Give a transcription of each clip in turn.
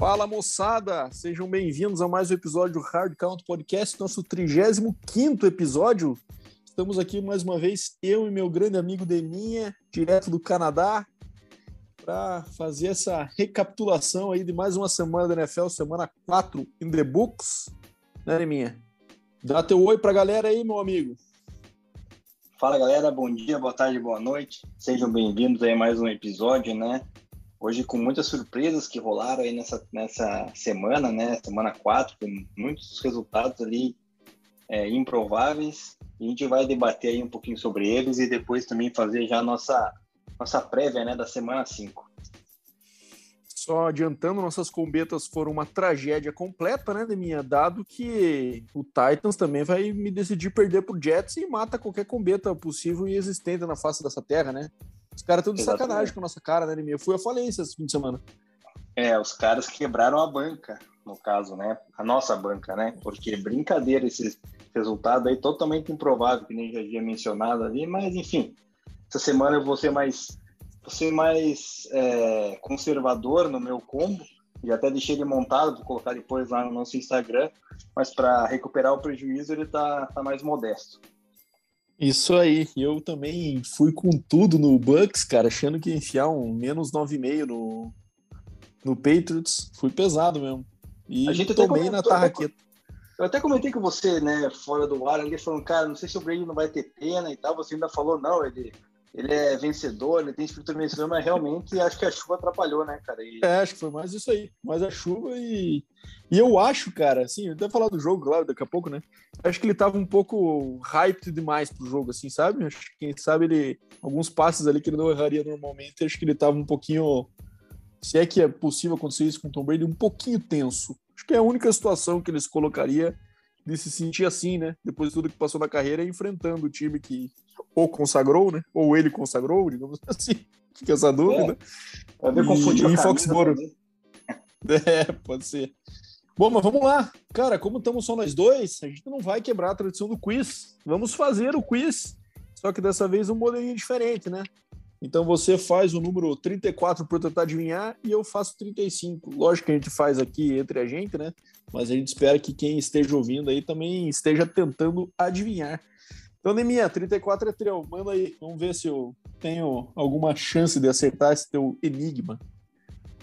Fala moçada, sejam bem-vindos a mais um episódio do Hard Count Podcast, nosso 35 episódio. Estamos aqui mais uma vez, eu e meu grande amigo Deminha, direto do Canadá, para fazer essa recapitulação aí de mais uma semana da NFL, semana 4 in the books, né, Deminha? Dá teu oi para a galera aí, meu amigo. Fala galera, bom dia, boa tarde, boa noite. Sejam bem-vindos aí a mais um episódio, né? Hoje com muitas surpresas que rolaram aí nessa, nessa semana, né? Semana 4, com muitos resultados ali é, improváveis. A gente vai debater aí um pouquinho sobre eles e depois também fazer já a nossa, nossa prévia né, da semana 5. Só adiantando, nossas combetas foram uma tragédia completa, né, minha Dado que o Titans também vai me decidir perder pro Jets e mata qualquer combeta possível e existente na face dessa terra, né? Os caras estão de sacanagem com a nossa cara, né, Deminha? Eu fui a falência esse fim de semana. É, os caras quebraram a banca, no caso, né? A nossa banca, né? Porque brincadeira esse resultado aí totalmente improvável, que nem já havia mencionado ali, mas enfim, essa semana eu vou ser mais, vou ser mais é, conservador no meu combo, e até deixei ele montado, vou colocar depois lá no nosso Instagram, mas para recuperar o prejuízo ele tá, tá mais modesto. Isso aí, eu também fui com tudo no Bucks, cara, achando que ia enfiar um menos 9,5 no, no Patriots. Fui pesado mesmo. E a gente tomei na tarraqueta. Eu até comentei com você, né, fora do ar, ali falando, cara, não sei se o Brady não vai ter pena e tal. Você ainda falou, não, ele, ele é vencedor, ele tem espírito vencedor, mas realmente acho que a chuva atrapalhou, né, cara? E... É, acho que foi mais isso aí, mais a chuva e. E eu acho, cara, assim, até falar do jogo, claro, daqui a pouco, né? Acho que ele tava um pouco hyped demais pro jogo, assim, sabe? Acho que, quem sabe, ele. Alguns passes ali que ele não erraria normalmente, acho que ele tava um pouquinho. Se é que é possível acontecer isso com o Tom Brady, um pouquinho tenso. Acho que é a única situação que eles colocaria de se sentir assim, né? Depois de tudo que passou na carreira, enfrentando o time que ou consagrou, né? Ou ele consagrou, digamos assim. Fica essa dúvida. É, e, em Foxborough. É, pode ser. Bom, mas vamos lá. Cara, como estamos só nós dois, a gente não vai quebrar a tradição do quiz. Vamos fazer o quiz. Só que dessa vez um modelinho diferente, né? Então você faz o número 34 para tentar adivinhar e eu faço 35. Lógico que a gente faz aqui entre a gente, né? Mas a gente espera que quem esteja ouvindo aí também esteja tentando adivinhar. Então, Neminha, 34 é teu. Manda aí. Vamos ver se eu tenho alguma chance de acertar esse teu enigma.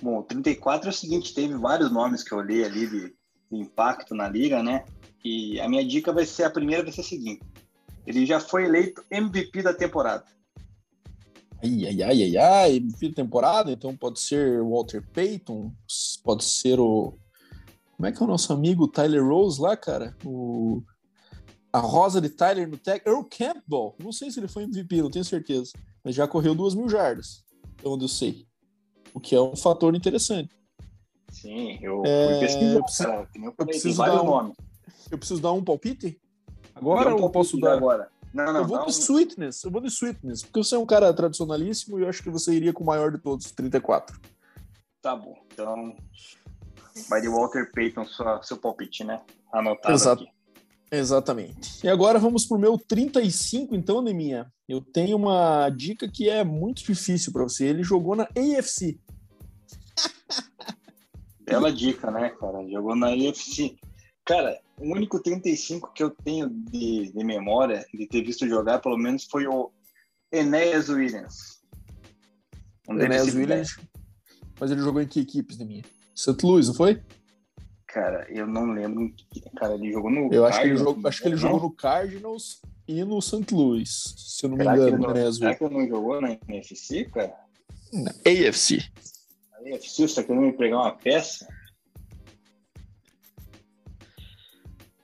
Bom, 34 é o seguinte: teve vários nomes que eu li ali de, de impacto na liga, né? E a minha dica vai ser: a primeira vai ser a seguinte. Ele já foi eleito MVP da temporada. Ai, ai, ai, ai, ai, MVP da temporada, então pode ser o Walter Payton, pode ser o. Como é que é o nosso amigo Tyler Rose lá, cara? O a rosa de Tyler no Tech, Earl Campbell, não sei se ele foi MVP, não tenho certeza, mas já correu duas mil jardas, é onde eu sei. O que é um fator interessante. Sim, eu é... fui pesquisar, eu preciso, cara, eu, eu preciso dar um, Eu preciso dar um palpite? Agora um ou posso dar? Agora. Não, não, eu vou de Sweetness, eu vou de Sweetness, porque você é um cara tradicionalíssimo e eu acho que você iria com o maior de todos, 34. Tá bom, então vai de Walter Payton, sua, seu palpite, né? Anotado Exato. aqui. Exatamente. E agora vamos para o meu 35, então, Neminha. Eu tenho uma dica que é muito difícil para você. Ele jogou na AFC. Bela dica, né, cara? Jogou na AFC. Cara, o único 35 que eu tenho de, de memória, de ter visto jogar, pelo menos, foi o Enéas Williams. Um Enéas Williams. Mas ele jogou em que equipes, Neminha? St. Louis, não foi? Cara, eu não lembro. Cara, ele jogou no. Eu acho que ele jogou, acho que ele jogou no Cardinals e no St. Louis, se eu não será me engano. Que não, será que ele não jogou na NFC, cara? Na AFC. Na AFC, você tá querendo me pegar uma peça?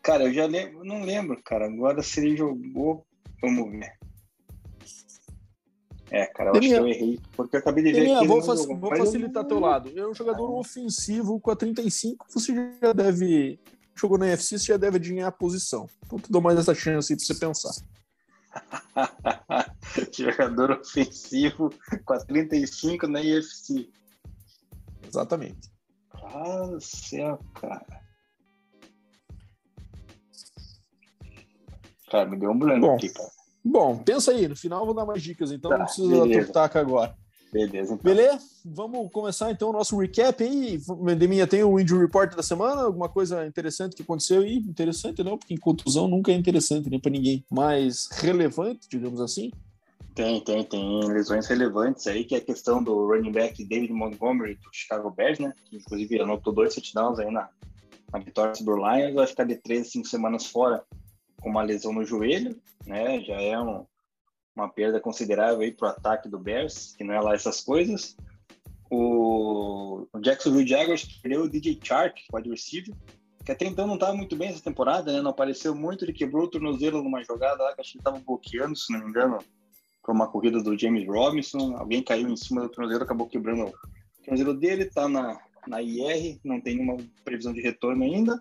Cara, eu já lembro, não lembro, cara. Agora se ele jogou, vamos ver. É, cara, eu acho que eu errei, porque eu acabei de ver que vou, fac vou facilitar teu lado. É um jogador ah. ofensivo com a 35, você já deve. Jogou na UFC, você já deve adivinhar a posição. Então te dou mais essa chance aí pra você pensar. jogador ofensivo com a 35 na UFC. Exatamente. Ah, céu, cara. Cara, me deu um branco Bom. aqui, cara. Bom, pensa aí, no final eu vou dar mais dicas, então tá, não precisa beleza. dar toque agora. Beleza, então. Beleza? Vamos começar então o nosso recap aí. Deminha, tem o injury report da semana? Alguma coisa interessante que aconteceu aí? Interessante não, porque em contusão nunca é interessante, nem para ninguém. Mas relevante, digamos assim. Tem, tem, tem lesões relevantes aí, que é a questão do running back David Montgomery do Chicago Bears, né? Que inclusive anotou dois touchdowns aí na, na vitória sobre o Lions. Vai ficar de três, cinco semanas fora com uma lesão no joelho, né? Já é um, uma perda considerável aí para o ataque do Bears, que não é lá essas coisas. O, o Jacksonville Jaguars perdeu o DJ Chark, wide receiver, que até então não estava muito bem essa temporada, né? Não apareceu muito, ele quebrou o tornozelo numa jogada lá que acho que estava bloqueando, se não me engano, para uma corrida do James Robinson. Alguém caiu em cima do tornozelo, acabou quebrando o tornozelo dele, está na, na IR, não tem nenhuma previsão de retorno ainda.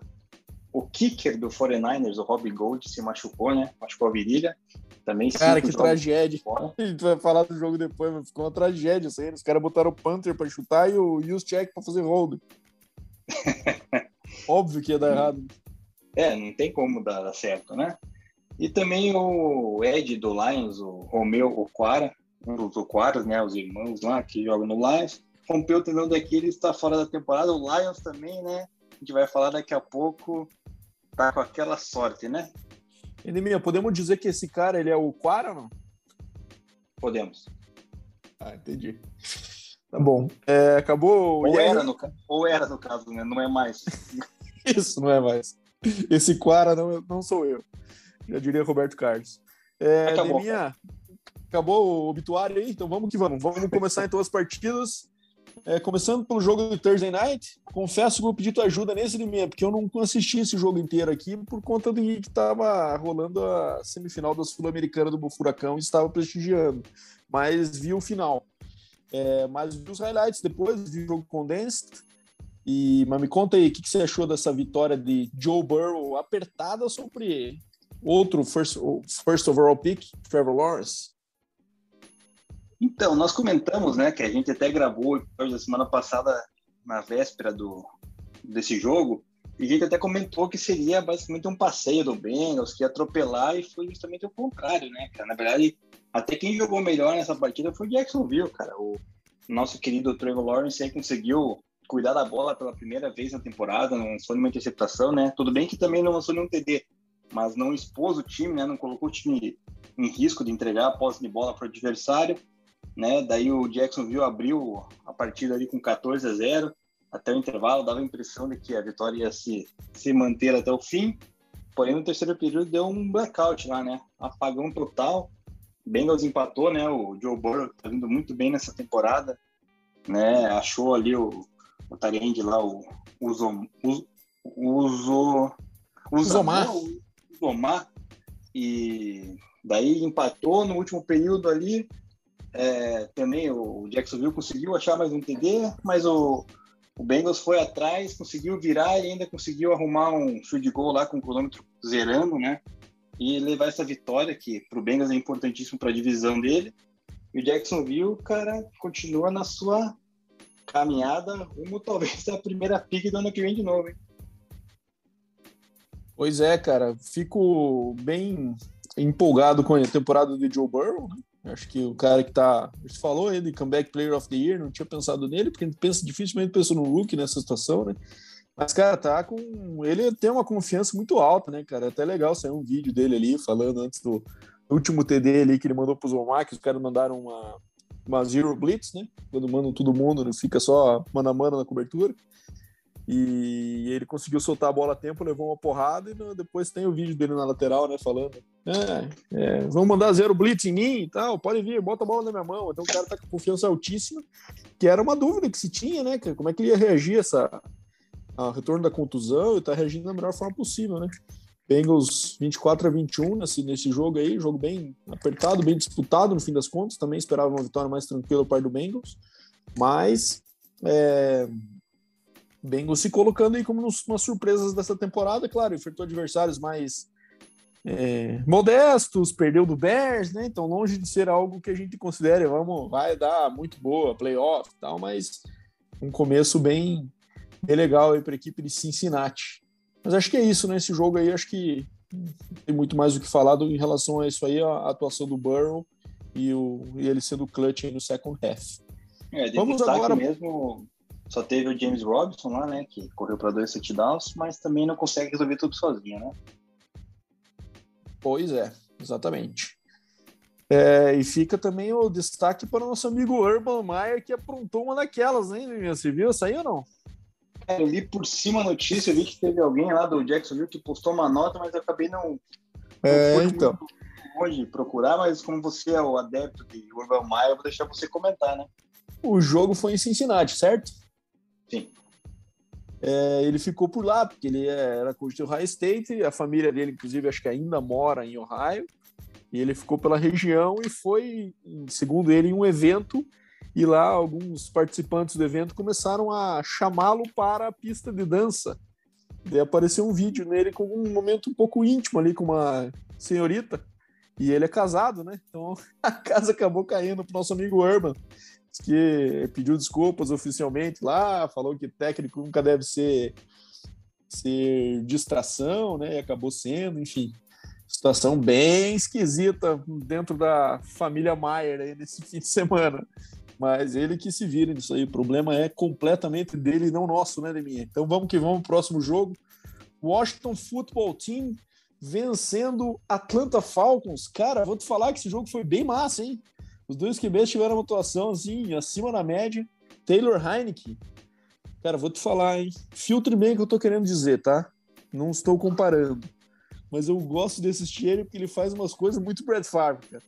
O kicker do 49ers, o Rob Gold, se machucou, né? Machucou a virilha. Também Cara, que tragédia. A gente vai falar do jogo depois, mas ficou uma tragédia isso aí. Os caras botaram o Panther para chutar e o Check para fazer hold. Óbvio que ia dar errado. É, não tem como dar certo, né? E também o Ed do Lions, o Romeu Oquara, um dos Oquaras, né? Os irmãos lá que jogam no Lions. Rompeu o tendão daquele, está fora da temporada. O Lions também, né? A gente vai falar daqui a pouco. Tá com aquela sorte, né? Enemia, podemos dizer que esse cara ele é o Quara ou não? Podemos. Ah, entendi. Tá bom. É, acabou. Ou era, no, ou era, no caso, né? Não é mais. Isso, não é mais. Esse Quara não, não sou eu. Já diria Roberto Carlos. É, acabou. Deminha, acabou o obituário aí, então vamos que vamos. Vamos começar então as partidas. É, começando pelo jogo do Thursday Night, confesso que vou pedir tua ajuda nesse domingo, porque eu não assisti esse jogo inteiro aqui por conta de que estava rolando a semifinal da Sul-Americana do Furacão e estava prestigiando, mas vi o final. É, mas vi os highlights depois, vi o jogo condensed. E, mas me conta aí, o que, que, você achou dessa vitória de Joe Burrow apertada sobre outro first, first overall pick, Trevor Lawrence? Então, nós comentamos, né, que a gente até gravou hoje, semana passada, na véspera do, desse jogo, e a gente até comentou que seria basicamente um passeio do Bengals, que ia atropelar, e foi justamente o contrário, né, cara? Na verdade, até quem jogou melhor nessa partida foi o Jacksonville, cara. O nosso querido Trevor Lawrence aí conseguiu cuidar da bola pela primeira vez na temporada, não lançou nenhuma interceptação, né? Tudo bem que também não lançou nenhum TD, mas não expôs o time, né? Não colocou o time em risco de entregar a posse de bola para o adversário né? Daí o Jacksonville abriu a partida ali com 14 a 0 até o intervalo, dava a impressão de que a vitória ia se, se manter até o fim. Porém, no terceiro período deu um blackout lá, né? Apagão total. Bengals empatou, né? O Joe Burrow tá vindo muito bem nessa temporada, né? Achou ali o, o Tarend lá, o Uso, Uso, Uso, Uzomar. Uzomar. E daí empatou no último período ali, é, também o Jacksonville conseguiu achar mais um TD, mas o, o Bengals foi atrás, conseguiu virar e ainda conseguiu arrumar um field goal lá com o cronômetro zerando, né? E levar essa vitória, que para o Bengals é importantíssimo para a divisão dele. E o Jacksonville, cara, continua na sua caminhada rumo talvez a primeira pick do ano que vem de novo, hein? Pois é, cara. Fico bem empolgado com a temporada de Joe Burrow, né? Acho que o cara que tá. Você falou aí de comeback player of the year, não tinha pensado nele, porque a gente pensa, dificilmente pensa no Rookie nessa situação, né? Mas, cara, tá com. Ele tem uma confiança muito alta, né, cara? É até legal sair um vídeo dele ali falando antes do último TD ali que ele mandou pros Omax, os caras mandaram uma, uma Zero Blitz, né? Quando mandam todo mundo, não fica só mano a mano na cobertura. E ele conseguiu soltar a bola a tempo, levou uma porrada e depois tem o vídeo dele na lateral, né? Falando: é, é, vamos mandar zero blitz em mim e tal, pode vir, bota a bola na minha mão. Então o cara tá com confiança altíssima, que era uma dúvida que se tinha, né? Como é que ele ia reagir essa a retorno da contusão e tá reagindo da melhor forma possível, né? Bengals 24 a 21 nesse, nesse jogo aí, jogo bem apertado, bem disputado no fim das contas. Também esperava uma vitória mais tranquila para do Bengals, mas é, Bengals se colocando aí como umas surpresas dessa temporada, claro, enfrentou adversários mais é, modestos, perdeu do Bears, né? Então, longe de ser algo que a gente considere, vamos, vai dar muito boa, playoff e tal, mas um começo bem, bem legal aí para a equipe de Cincinnati. Mas acho que é isso, né? Esse jogo aí, acho que tem muito mais o que falar em relação a isso aí, a atuação do Burrow e, o, e ele sendo clutch aí no second half. É, de Vamos agora mesmo só teve o James Robinson lá, né, que correu para dois touchdowns, mas também não consegue resolver tudo sozinho, né? Pois é, exatamente. É, e fica também o destaque para o nosso amigo Urban Meyer, que aprontou uma daquelas, hein, Você viu essa aí ou não? É, eu li por cima a notícia, eu vi que teve alguém lá do Jacksonville que postou uma nota, mas eu acabei não. É, não então. Longe procurar, mas como você é o adepto de Urban Meyer, eu vou deixar você comentar, né? O jogo foi em Cincinnati, certo? Sim. É, ele ficou por lá, porque ele é, era coach de Ohio State, a família dele, inclusive, acho que ainda mora em Ohio, e ele ficou pela região e foi, segundo ele, em um evento, e lá alguns participantes do evento começaram a chamá-lo para a pista de dança. E apareceu um vídeo nele com um momento um pouco íntimo ali com uma senhorita, e ele é casado, né? Então a casa acabou caindo para nosso amigo Urban que pediu desculpas oficialmente lá, falou que técnico nunca deve ser, ser distração, né? E acabou sendo, enfim. Situação bem esquisita dentro da família Maier aí nesse fim de semana. Mas ele que se vira nisso aí. O problema é completamente dele e não nosso, né, Deminha? Então vamos que vamos, próximo jogo. Washington Football Team vencendo Atlanta Falcons. Cara, vou te falar que esse jogo foi bem massa, hein? Os dois QBs tiveram uma atuação assim, acima da média. Taylor Heineke, cara, vou te falar, hein? Filtre bem o que eu tô querendo dizer, tá? Não estou comparando. Mas eu gosto desse ele porque ele faz umas coisas muito Brad Favre, cara.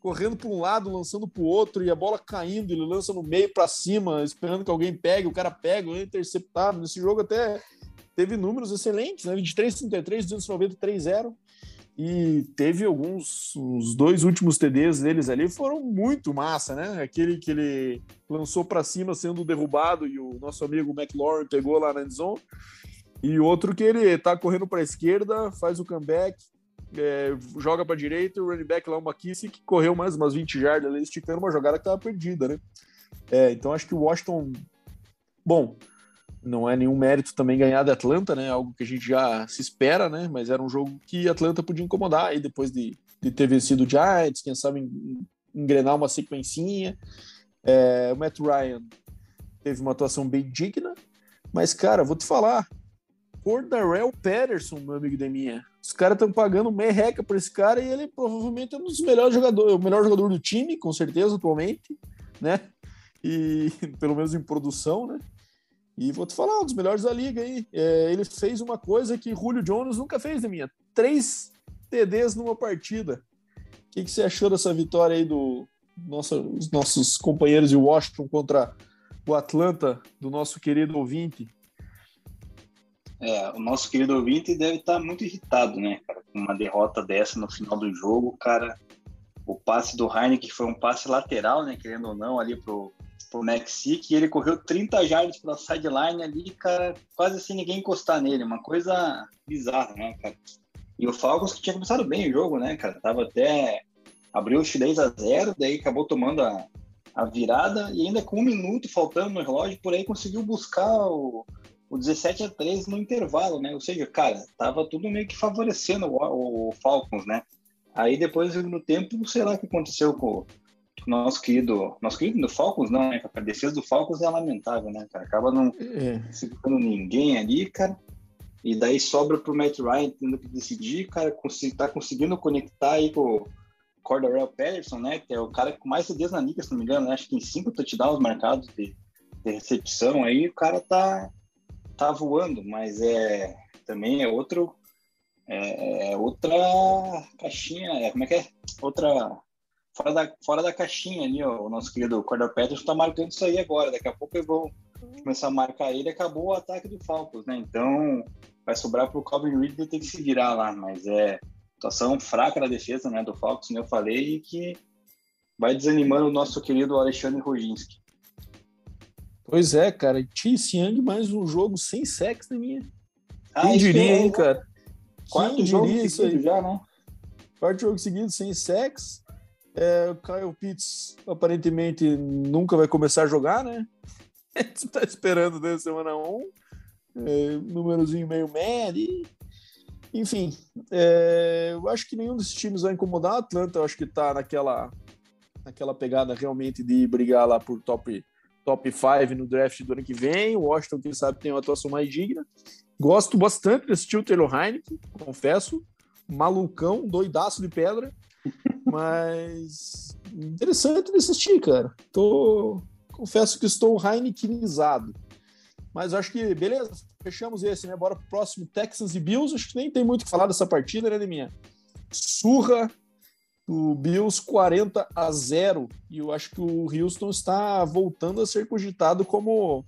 Correndo para um lado, lançando para o outro e a bola caindo, ele lança no meio para cima, esperando que alguém pegue, o cara pega, é interceptado. Nesse jogo até teve números excelentes, né? 23, 33, 293, 0. E teve alguns, os dois últimos TDs deles ali foram muito massa, né? Aquele que ele lançou para cima sendo derrubado e o nosso amigo McLaurin pegou lá na endzone. E outro que ele tá correndo para a esquerda, faz o comeback, é, joga para direita, o running back lá, o McKissick, correu mais umas 20 jardas ali, esticando uma jogada que tava perdida, né? É, então acho que o Washington. Bom, não é nenhum mérito também ganhar de Atlanta, né? Algo que a gente já se espera, né? Mas era um jogo que Atlanta podia incomodar aí depois de, de ter vencido o Giants, quem sabe engrenar uma sequencinha. É, o Matt Ryan teve uma atuação bem digna, mas, cara, vou te falar, por Darrell Patterson, meu amigo Deminha, os caras estão pagando merreca por esse cara e ele provavelmente é um dos melhores jogadores, o melhor jogador do time, com certeza, atualmente, né? E pelo menos em produção, né? E vou te falar, um dos melhores da liga aí. É, ele fez uma coisa que Julio Jones nunca fez na minha. Três TDs numa partida. O que, que você achou dessa vitória aí do nosso, os nossos companheiros de Washington contra o Atlanta, do nosso querido ouvinte? É, o nosso querido ouvinte deve estar muito irritado, né, cara, com uma derrota dessa no final do jogo, cara. O passe do Heineken foi um passe lateral, né, querendo ou não, ali pro, pro Mexic e ele correu 30 jardas pela sideline ali, cara, quase sem ninguém encostar nele, uma coisa bizarra, né, cara? E o Falcons que tinha começado bem o jogo, né, cara? Tava até. abriu o 10 a 0 daí acabou tomando a, a virada e ainda com um minuto faltando no relógio, por aí conseguiu buscar o, o 17 a 3 no intervalo, né? Ou seja, cara, tava tudo meio que favorecendo o, o Falcons, né? Aí depois no tempo, sei lá o que aconteceu com, nosso querido, nosso querido do Falcons, não, né? A defesa do Falcons é lamentável, né, cara? Acaba não é. segurando ninguém ali, cara. E daí sobra pro Matt Ryan tendo que decidir, cara, tá conseguindo conectar aí com o Cordarrelle Patterson, né? Que é o cara com mais CDs na liga, se não me engano, né? Acho que tem cinco touchdowns marcados de, de recepção aí, o cara tá, tá voando, mas é também é outro é, é outra caixinha, é, como é que é? Outra fora da, fora da caixinha ali, ó, o nosso querido Cordell Peters está marcando isso aí agora. Daqui a pouco eu vou começar a marcar ele acabou o ataque do Falcons, né? Então vai sobrar para o Calvin Ridley ter que se virar lá, mas é situação fraca na defesa né, do Falcons, como eu falei, e que vai desanimando o nosso querido Alexandre Roginski. Pois é, cara. Chase Young mais um jogo sem sexo na minha. Ah, Quem diria, hein, cara? Quarto Quem jogo diria isso aí? já, né? Quarto jogo seguido sem sexo. É, o Kyle Pitts aparentemente nunca vai começar a jogar, né? Você tá esperando desde semana 1. É, númerozinho meio médio. Enfim, é, eu acho que nenhum desses times vai incomodar. A Atlanta, eu acho que tá naquela, naquela pegada realmente de brigar lá por top, top 5 no draft do ano que vem. O Washington, quem sabe, tem uma atuação mais digna. Gosto bastante desse o Taylor Heineken, confesso. Malucão, doidaço de pedra. Mas interessante de assistir, cara. Tô... Confesso que estou Heinekenizado. Mas acho que, beleza, fechamos esse, né? Bora pro próximo Texans e Bills. Acho que nem tem muito o que falar dessa partida, né, minha Surra do Bills 40 a 0. E eu acho que o Houston está voltando a ser cogitado como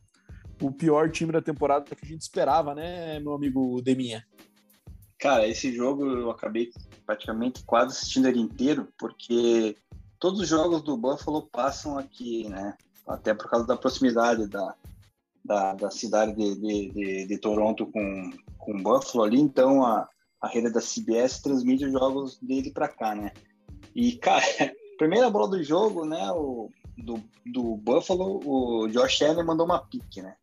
o pior time da temporada que a gente esperava, né, meu amigo Deminha? Cara, esse jogo eu acabei praticamente quase assistindo ele inteiro, porque todos os jogos do Buffalo passam aqui, né? Até por causa da proximidade da, da, da cidade de, de, de, de, Toronto com, com Buffalo ali, então a, a rede da CBS transmite os jogos dele para cá, né? E, cara, primeira bola do jogo, né, o, do, do Buffalo, o Josh Allen mandou uma pique, né?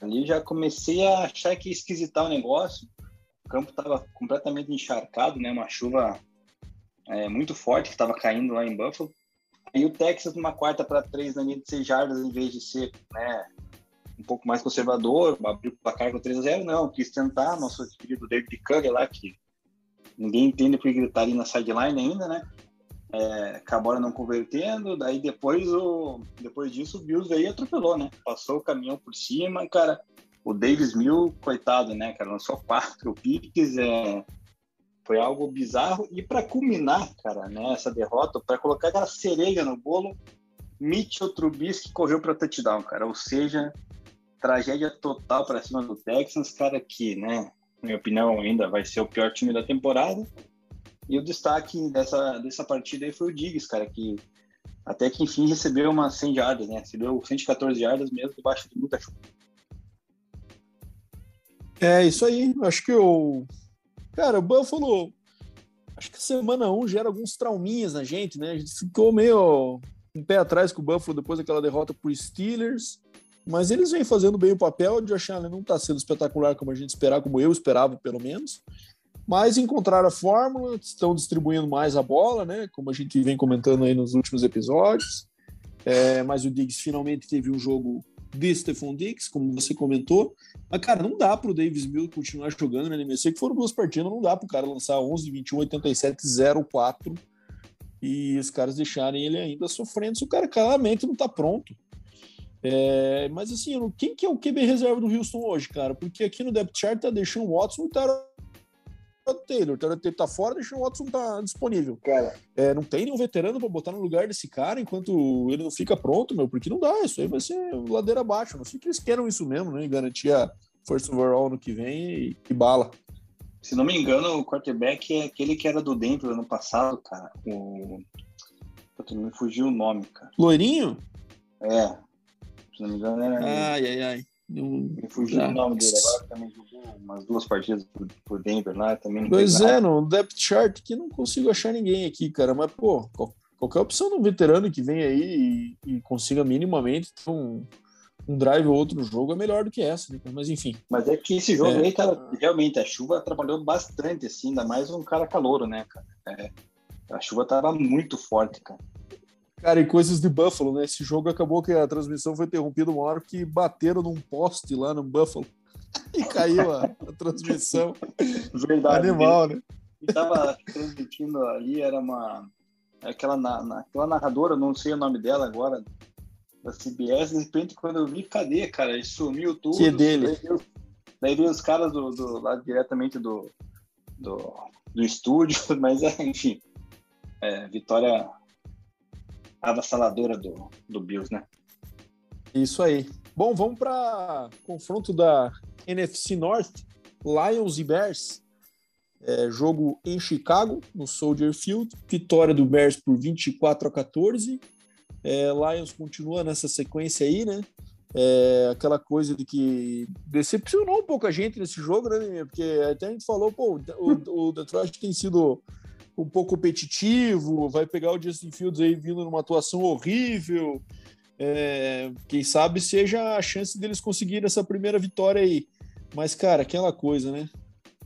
Ali já comecei a achar que ia esquisitar o negócio. O campo estava completamente encharcado, né? Uma chuva é, muito forte que estava caindo lá em Buffalo. Aí o Texas, numa quarta para três, na linha de seis jardas, em vez de ser né, um pouco mais conservador, abriu o placar com 3 a 0 não, quis tentar, nosso querido David Cugger lá, que ninguém entende porque ele tá ali na sideline ainda, né? É, não convertendo, daí depois, o, depois disso o Bills e atropelou, né? Passou o caminhão por cima, cara. O Davis Mill, coitado, né, cara? Lançou quatro piques, é, foi algo bizarro. E para culminar, cara, né, essa derrota, para colocar aquela cereja no bolo, Mitchell Trubisky correu para touchdown, cara. Ou seja, tragédia total para cima do Texans, cara, que, né, na minha opinião, ainda vai ser o pior time da temporada. E o destaque dessa, dessa partida aí foi o Diggs, cara, que até que enfim recebeu umas 100 jardas, né? Recebeu 114 jardas mesmo debaixo de muita chuva. É, isso aí. Acho que o. Cara, o Buffalo. Acho que semana 1 gera alguns trauminhas na gente, né? A gente ficou meio um pé atrás com o Buffalo depois daquela derrota pro Steelers. Mas eles vêm fazendo bem o papel. O Josh Allen não está sendo espetacular como a gente esperava, como eu esperava, pelo menos. Mas encontraram a fórmula, estão distribuindo mais a bola, né? Como a gente vem comentando aí nos últimos episódios. É, mas o Diggs finalmente teve um jogo de Stephon Diggs, como você comentou. Mas, cara, não dá para o Davis Mills continuar jogando na NMC, que foram duas partidas, não dá para o cara lançar 11, 21, 87, 04 e os caras deixarem ele ainda sofrendo se o cara claramente não está pronto. É, mas assim, quem que é o QB reserva do Houston hoje, cara? Porque aqui no depth chart tá deixando o Watson e o Taylor. O Taylor tá fora, deixando o Watson tá disponível. Cara, é, não tem nenhum veterano para botar no lugar desse cara enquanto ele não fica pronto, meu, porque não dá. Isso aí vai ser ladeira abaixo. Não sei que eles queiram isso mesmo, né? Garantir a first overall no que vem e, e bala. Se não me engano, o quarterback é aquele que era do Denver ano passado, cara. O. Puta, me fugiu o nome, cara. Loirinho? É, se não me engano, era. Ai, ai, ai. Me fugiu o nome dele agora, também jogou umas duas partidas por, por Denver lá, também. Pois é, no depth chart que não consigo achar ninguém aqui, cara, mas, pô, qualquer opção de um veterano que vem aí e, e consiga minimamente ter um, um drive ou outro no jogo é melhor do que essa, né? mas enfim. Mas é que esse jogo é. aí, cara, realmente, a chuva atrapalhou bastante, assim, ainda mais um cara calouro, né, cara? É, a chuva tava muito forte, cara. Cara, e coisas de Buffalo, né? Esse jogo acabou que a transmissão foi interrompida uma hora que bateram num poste lá no Buffalo e caiu a, a transmissão. Verdade. Animal, né? E tava transmitindo ali, era uma. Aquela, na, aquela narradora, não sei o nome dela agora, da CBS, de repente, quando eu vi, cadê, cara? Ele sumiu tudo. Que dele? Daí veio os caras do, do, lá diretamente do, do, do estúdio, mas é, enfim. É, vitória avassaladora do, do Bills, né? Isso aí. Bom, vamos para confronto da NFC North, Lions e Bears. É, jogo em Chicago, no Soldier Field. Vitória do Bears por 24 a 14. É, Lions continua nessa sequência aí, né? É, aquela coisa de que decepcionou um pouco a gente nesse jogo, né? Porque até a gente falou, pô, o, o Detroit tem sido um pouco competitivo, vai pegar o Justin Fields aí vindo numa atuação horrível. É, quem sabe seja a chance deles conseguirem essa primeira vitória aí. Mas, cara, aquela coisa, né?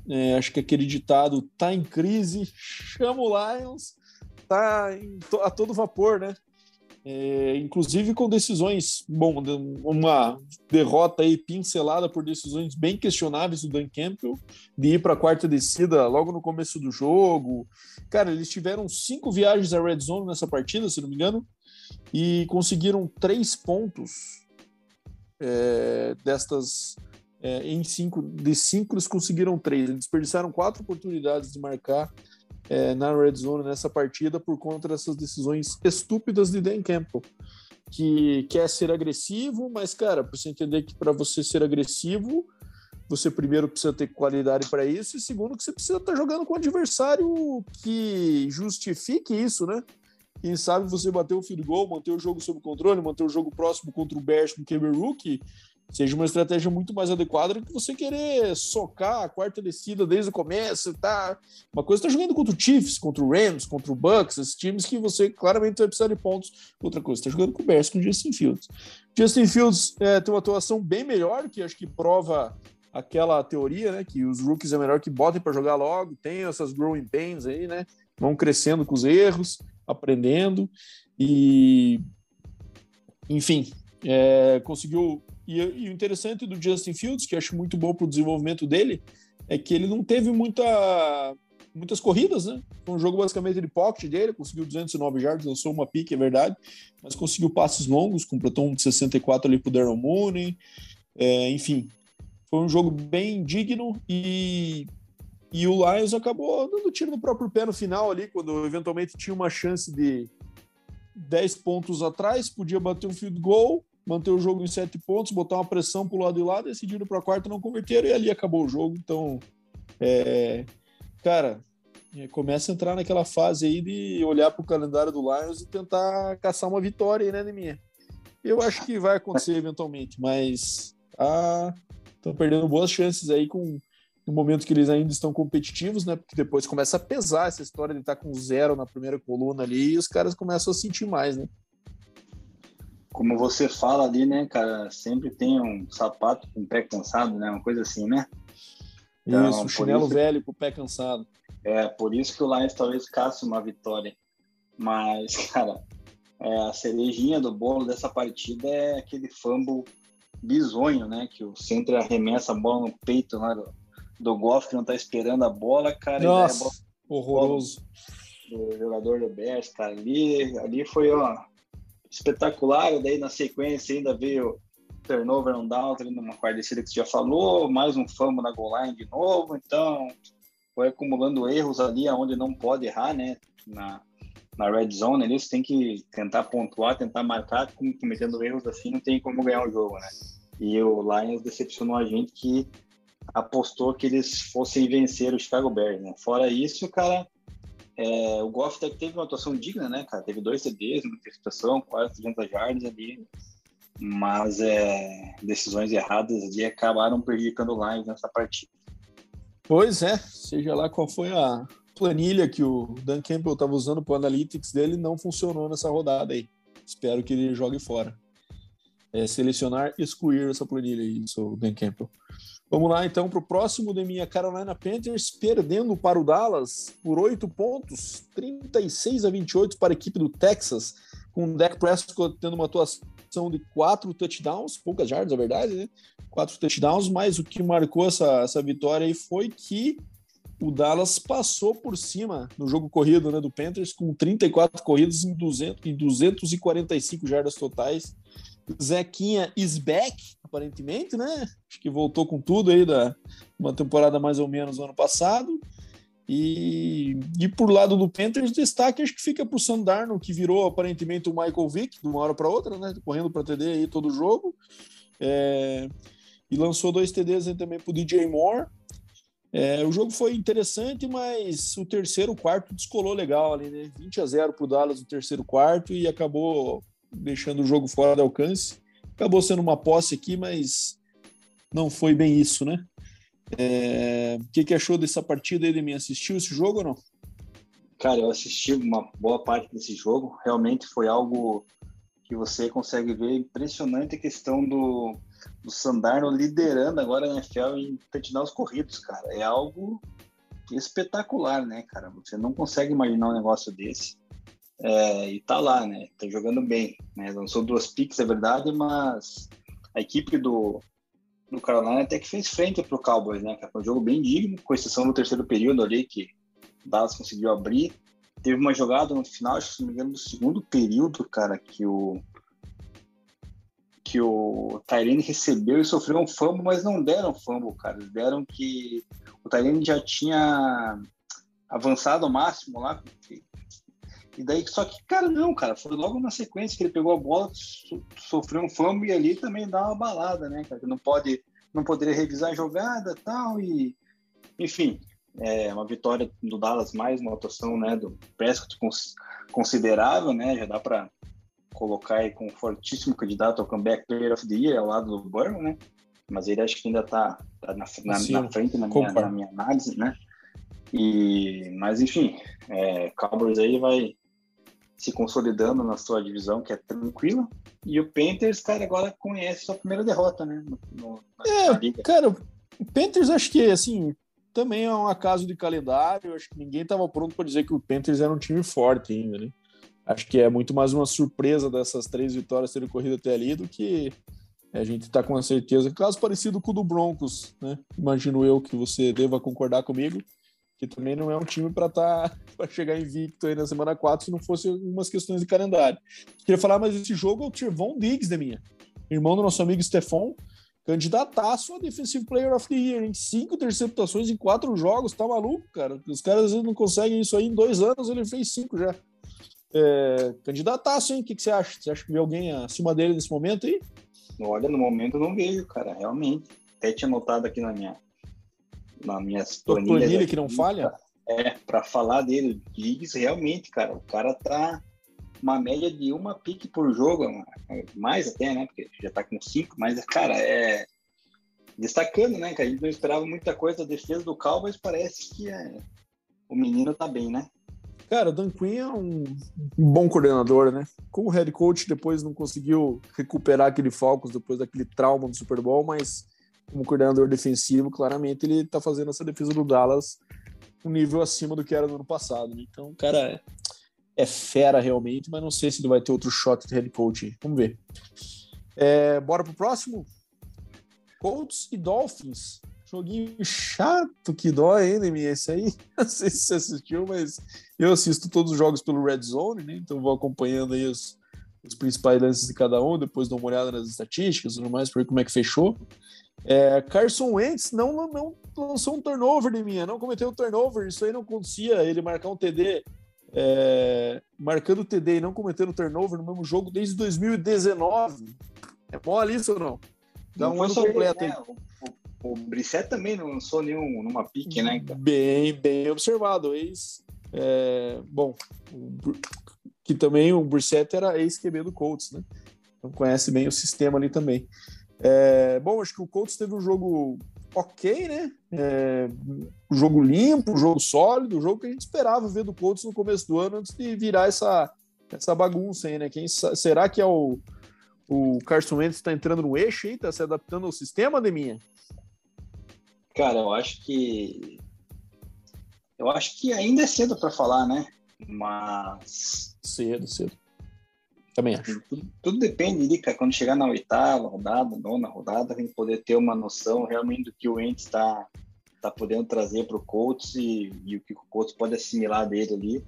É, acho que aquele ditado tá em crise, chama o Lions, tá em, a todo vapor, né? É, inclusive com decisões, bom, uma derrota aí pincelada por decisões bem questionáveis do Dan Campbell, de ir para a quarta descida logo no começo do jogo. Cara, eles tiveram cinco viagens à red zone nessa partida, se não me engano, e conseguiram três pontos é, destas é, em cinco. De cinco, eles conseguiram três. Eles desperdiçaram quatro oportunidades de marcar é, na red zone nessa partida por conta dessas decisões estúpidas de Dan Campbell, que quer ser agressivo, mas, cara, para você entender que para você ser agressivo, você primeiro precisa ter qualidade para isso, e segundo, que você precisa estar tá jogando com um adversário que justifique isso, né? Quem sabe você bater o field goal, manter o jogo sob controle, manter o jogo próximo contra o Bears com o Rookie, seja uma estratégia muito mais adequada do que você querer socar a quarta descida desde o começo, tá? Uma coisa está jogando contra o Chiefs, contra o Rams, contra o Bucks, esses times que você claramente vai precisar de pontos. Outra coisa, está jogando com o Bears, com o Justin Fields. Justin Fields é, tem uma atuação bem melhor, que acho que prova aquela teoria, né, que os rookies é melhor que botem para jogar logo, tem essas growing pains aí, né? Vão crescendo com os erros, aprendendo e enfim, é, conseguiu e, e, o interessante do Justin Fields, que eu acho muito bom para o desenvolvimento dele, é que ele não teve muita, muitas corridas, né? Foi um jogo basicamente de pocket dele, conseguiu 209 yards, lançou uma pique, é verdade, mas conseguiu passes longos, completou um de 64 ali para o Darren Mooney, é, enfim. Foi um jogo bem digno e, e o Lions acabou dando tiro no próprio pé no final ali, quando eventualmente tinha uma chance de 10 pontos atrás, podia bater um field goal, manter o jogo em sete pontos, botar uma pressão para o lado e lá, decidiram para a quarta, não converteram e ali acabou o jogo. Então, é, cara, é, começa a entrar naquela fase aí de olhar para o calendário do Lions e tentar caçar uma vitória aí, né, Neminha? Eu acho que vai acontecer eventualmente, mas estão ah, perdendo boas chances aí com no momento que eles ainda estão competitivos, né? Porque depois começa a pesar essa história de estar com zero na primeira coluna ali e os caras começam a sentir mais, né? Como você fala ali, né, cara, sempre tem um sapato com o pé cansado, né, uma coisa assim, né? Então, isso, chinelo isso, velho com o pé cansado. É, por isso que o Lions talvez casse uma vitória. Mas, cara, é, a cerejinha do bolo dessa partida é aquele fumble bizonho, né, que o centro arremessa a bola no peito lá do, do Goff, que não tá esperando a bola, cara. Nossa, bola, horroroso. Do jogador do Bears, cara, ali, ali foi, ó, espetacular. Daí na sequência ainda veio turnover on down, numa quarta descida que você já falou, mais um fumble na goal line de novo. Então foi acumulando erros ali onde não pode errar, né? Na, na red zone ali, você tem que tentar pontuar, tentar marcar, cometendo erros assim, não tem como ganhar o jogo, né? E o Lions decepcionou a gente que apostou que eles fossem vencer o Chicago Bears, né? Fora isso, cara, é, o Goff até teve uma atuação digna, né, cara? Teve dois CDs, uma interceptação, quase 300 yards ali. Mas é, decisões erradas ali acabaram prejudicando o Lions nessa partida. Pois é, seja lá qual foi a planilha que o Dan Campbell estava usando para o Analytics dele, não funcionou nessa rodada aí. Espero que ele jogue fora. É, selecionar, excluir essa planilha aí, o Dan Campbell. Vamos lá então para o próximo de minha Carolina Panthers, perdendo para o Dallas por 8 pontos, 36 a 28 para a equipe do Texas, com o Dak Prescott tendo uma atuação de quatro touchdowns, poucas jardas, é verdade, né? Quatro touchdowns, mas o que marcou essa, essa vitória aí foi que o Dallas passou por cima no jogo corrido né, do Panthers com 34 corridas em, 200, em 245 jardas totais. Zequinha is back, aparentemente, né? Acho que voltou com tudo aí da uma temporada mais ou menos no ano passado. E, e por lado do Panthers, destaque acho que fica para o Sandarno, que virou aparentemente o Michael Vick de uma hora para outra, né? Correndo para TD aí todo jogo. É, e lançou dois TDs aí também para o DJ Moore. É, o jogo foi interessante, mas o terceiro quarto descolou legal ali, né? 20 a 0 para o Dallas no terceiro quarto e acabou deixando o jogo fora de alcance. Acabou sendo uma posse aqui, mas não foi bem isso, né? É... O que, que achou dessa partida? Ele me assistiu esse jogo ou não? Cara, eu assisti uma boa parte desse jogo. Realmente foi algo que você consegue ver impressionante a questão do, do Sandarno liderando agora na NFL em touchdowns corridos, cara. É algo espetacular, né, cara? Você não consegue imaginar um negócio desse. É, e tá lá, né? Tá jogando bem, né? Lançou duas picks, é verdade, mas a equipe do, do Carolina até que fez frente pro Cowboys, né? Foi um jogo bem digno, com exceção do terceiro período ali, que Dallas conseguiu abrir. Teve uma jogada no final, acho que se não me engano, do segundo período, cara, que o que o Tyrene recebeu e sofreu um fumble, mas não deram fumble, cara. Deram que o Tyrene já tinha avançado ao máximo lá. E daí, só que, cara, não, cara, foi logo na sequência que ele pegou a bola, so, sofreu um fumble e ali também dá uma balada, né, cara? Não pode, não poderia revisar a jogada tal, e enfim, é uma vitória do Dallas, mais uma atuação, né, do Prescott considerável, né, já dá para colocar aí com um fortíssimo candidato ao comeback player of the year ao lado do Burrow, né? Mas ele acho que ainda está tá na, na, na, frente na minha, na minha, análise, né? E, mas enfim, é, Cowboys aí vai se consolidando na sua divisão, que é tranquila. E o Panthers, cara, agora conhece sua primeira derrota, né? No, no, é, cara, o Panthers acho que, assim, também é um acaso de calendário. Acho que ninguém estava pronto para dizer que o Panthers era um time forte ainda, né? Acho que é muito mais uma surpresa dessas três vitórias terem corrido até ali do que a gente está com a certeza. Caso parecido com o do Broncos, né? Imagino eu que você deva concordar comigo que também não é um time para tá, chegar invicto aí na semana 4 se não fosse algumas questões de calendário. Queria falar, mas esse jogo é o Tirvon Diggs, da minha. Irmão do nosso amigo Stefan, candidataço a Defensive Player of the Year, em cinco interceptações em quatro jogos, tá maluco, cara? Os caras às vezes não conseguem isso aí em dois anos, ele fez cinco já. É, candidataço, hein? O que, que você acha? Você acha que vê alguém acima dele nesse momento aí? Olha, no momento eu não vejo, cara, realmente. Até tinha notado aqui na minha, na minha planilha. planilha que não falha? É, para falar dele, Diggs, realmente, cara, o cara tá uma média de uma pique por jogo, mais até, né? Porque já tá com cinco, mas, cara, é. Destacando, né, que a gente não esperava muita coisa da defesa do Cowboys, parece que é... o menino tá bem, né? Cara, o Dan Quinn é um bom coordenador, né? Como head coach, depois não conseguiu recuperar aquele Falcons depois daquele trauma do Super Bowl, mas como coordenador defensivo, claramente ele tá fazendo essa defesa do Dallas um nível acima do que era no ano passado. Né? Então, o cara é, é, fera realmente, mas não sei se ele vai ter outro shot de head coach. Vamos ver. É, bora pro próximo? Colts e Dolphins. Joguinho chato que dói, hein, Demi? Esse aí, não sei se você assistiu, mas eu assisto todos os jogos pelo Red Zone, né? Então vou acompanhando aí os, os principais lances de cada um, depois dou uma olhada nas estatísticas e tudo mais, para ver como é que fechou. É, Carson Wentz não, não, não, lançou um turnover de minha, não cometeu um turnover, isso aí não acontecia, ele marcar um TD, é, marcando TD e não cometendo turnover no mesmo jogo desde 2019. É mole isso ou não? Dá não um ano completo aí. Né? O, Brissett também não lançou nenhum numa pique, né? Bem, bem observado. Ex, é, bom, que também o Brissett era ex-QB do Colts, né? Então conhece bem o sistema ali também. É, bom, acho que o Colts teve um jogo ok, né? É, um jogo limpo, um jogo sólido, um jogo que a gente esperava ver do Colts no começo do ano antes de virar essa, essa bagunça aí, né? Quem, será que é o, o Carson Wentz está entrando no eixo aí, está se adaptando ao sistema, Deminha? Cara, eu acho que eu acho que ainda é cedo para falar, né? Mas cedo, cedo. Também acho. Tudo, tudo depende de, cara, quando chegar na oitava rodada, nona rodada, a gente poder ter uma noção realmente do que o Ents está tá podendo trazer para o Colts e, e, o que o Colts pode assimilar dele ali.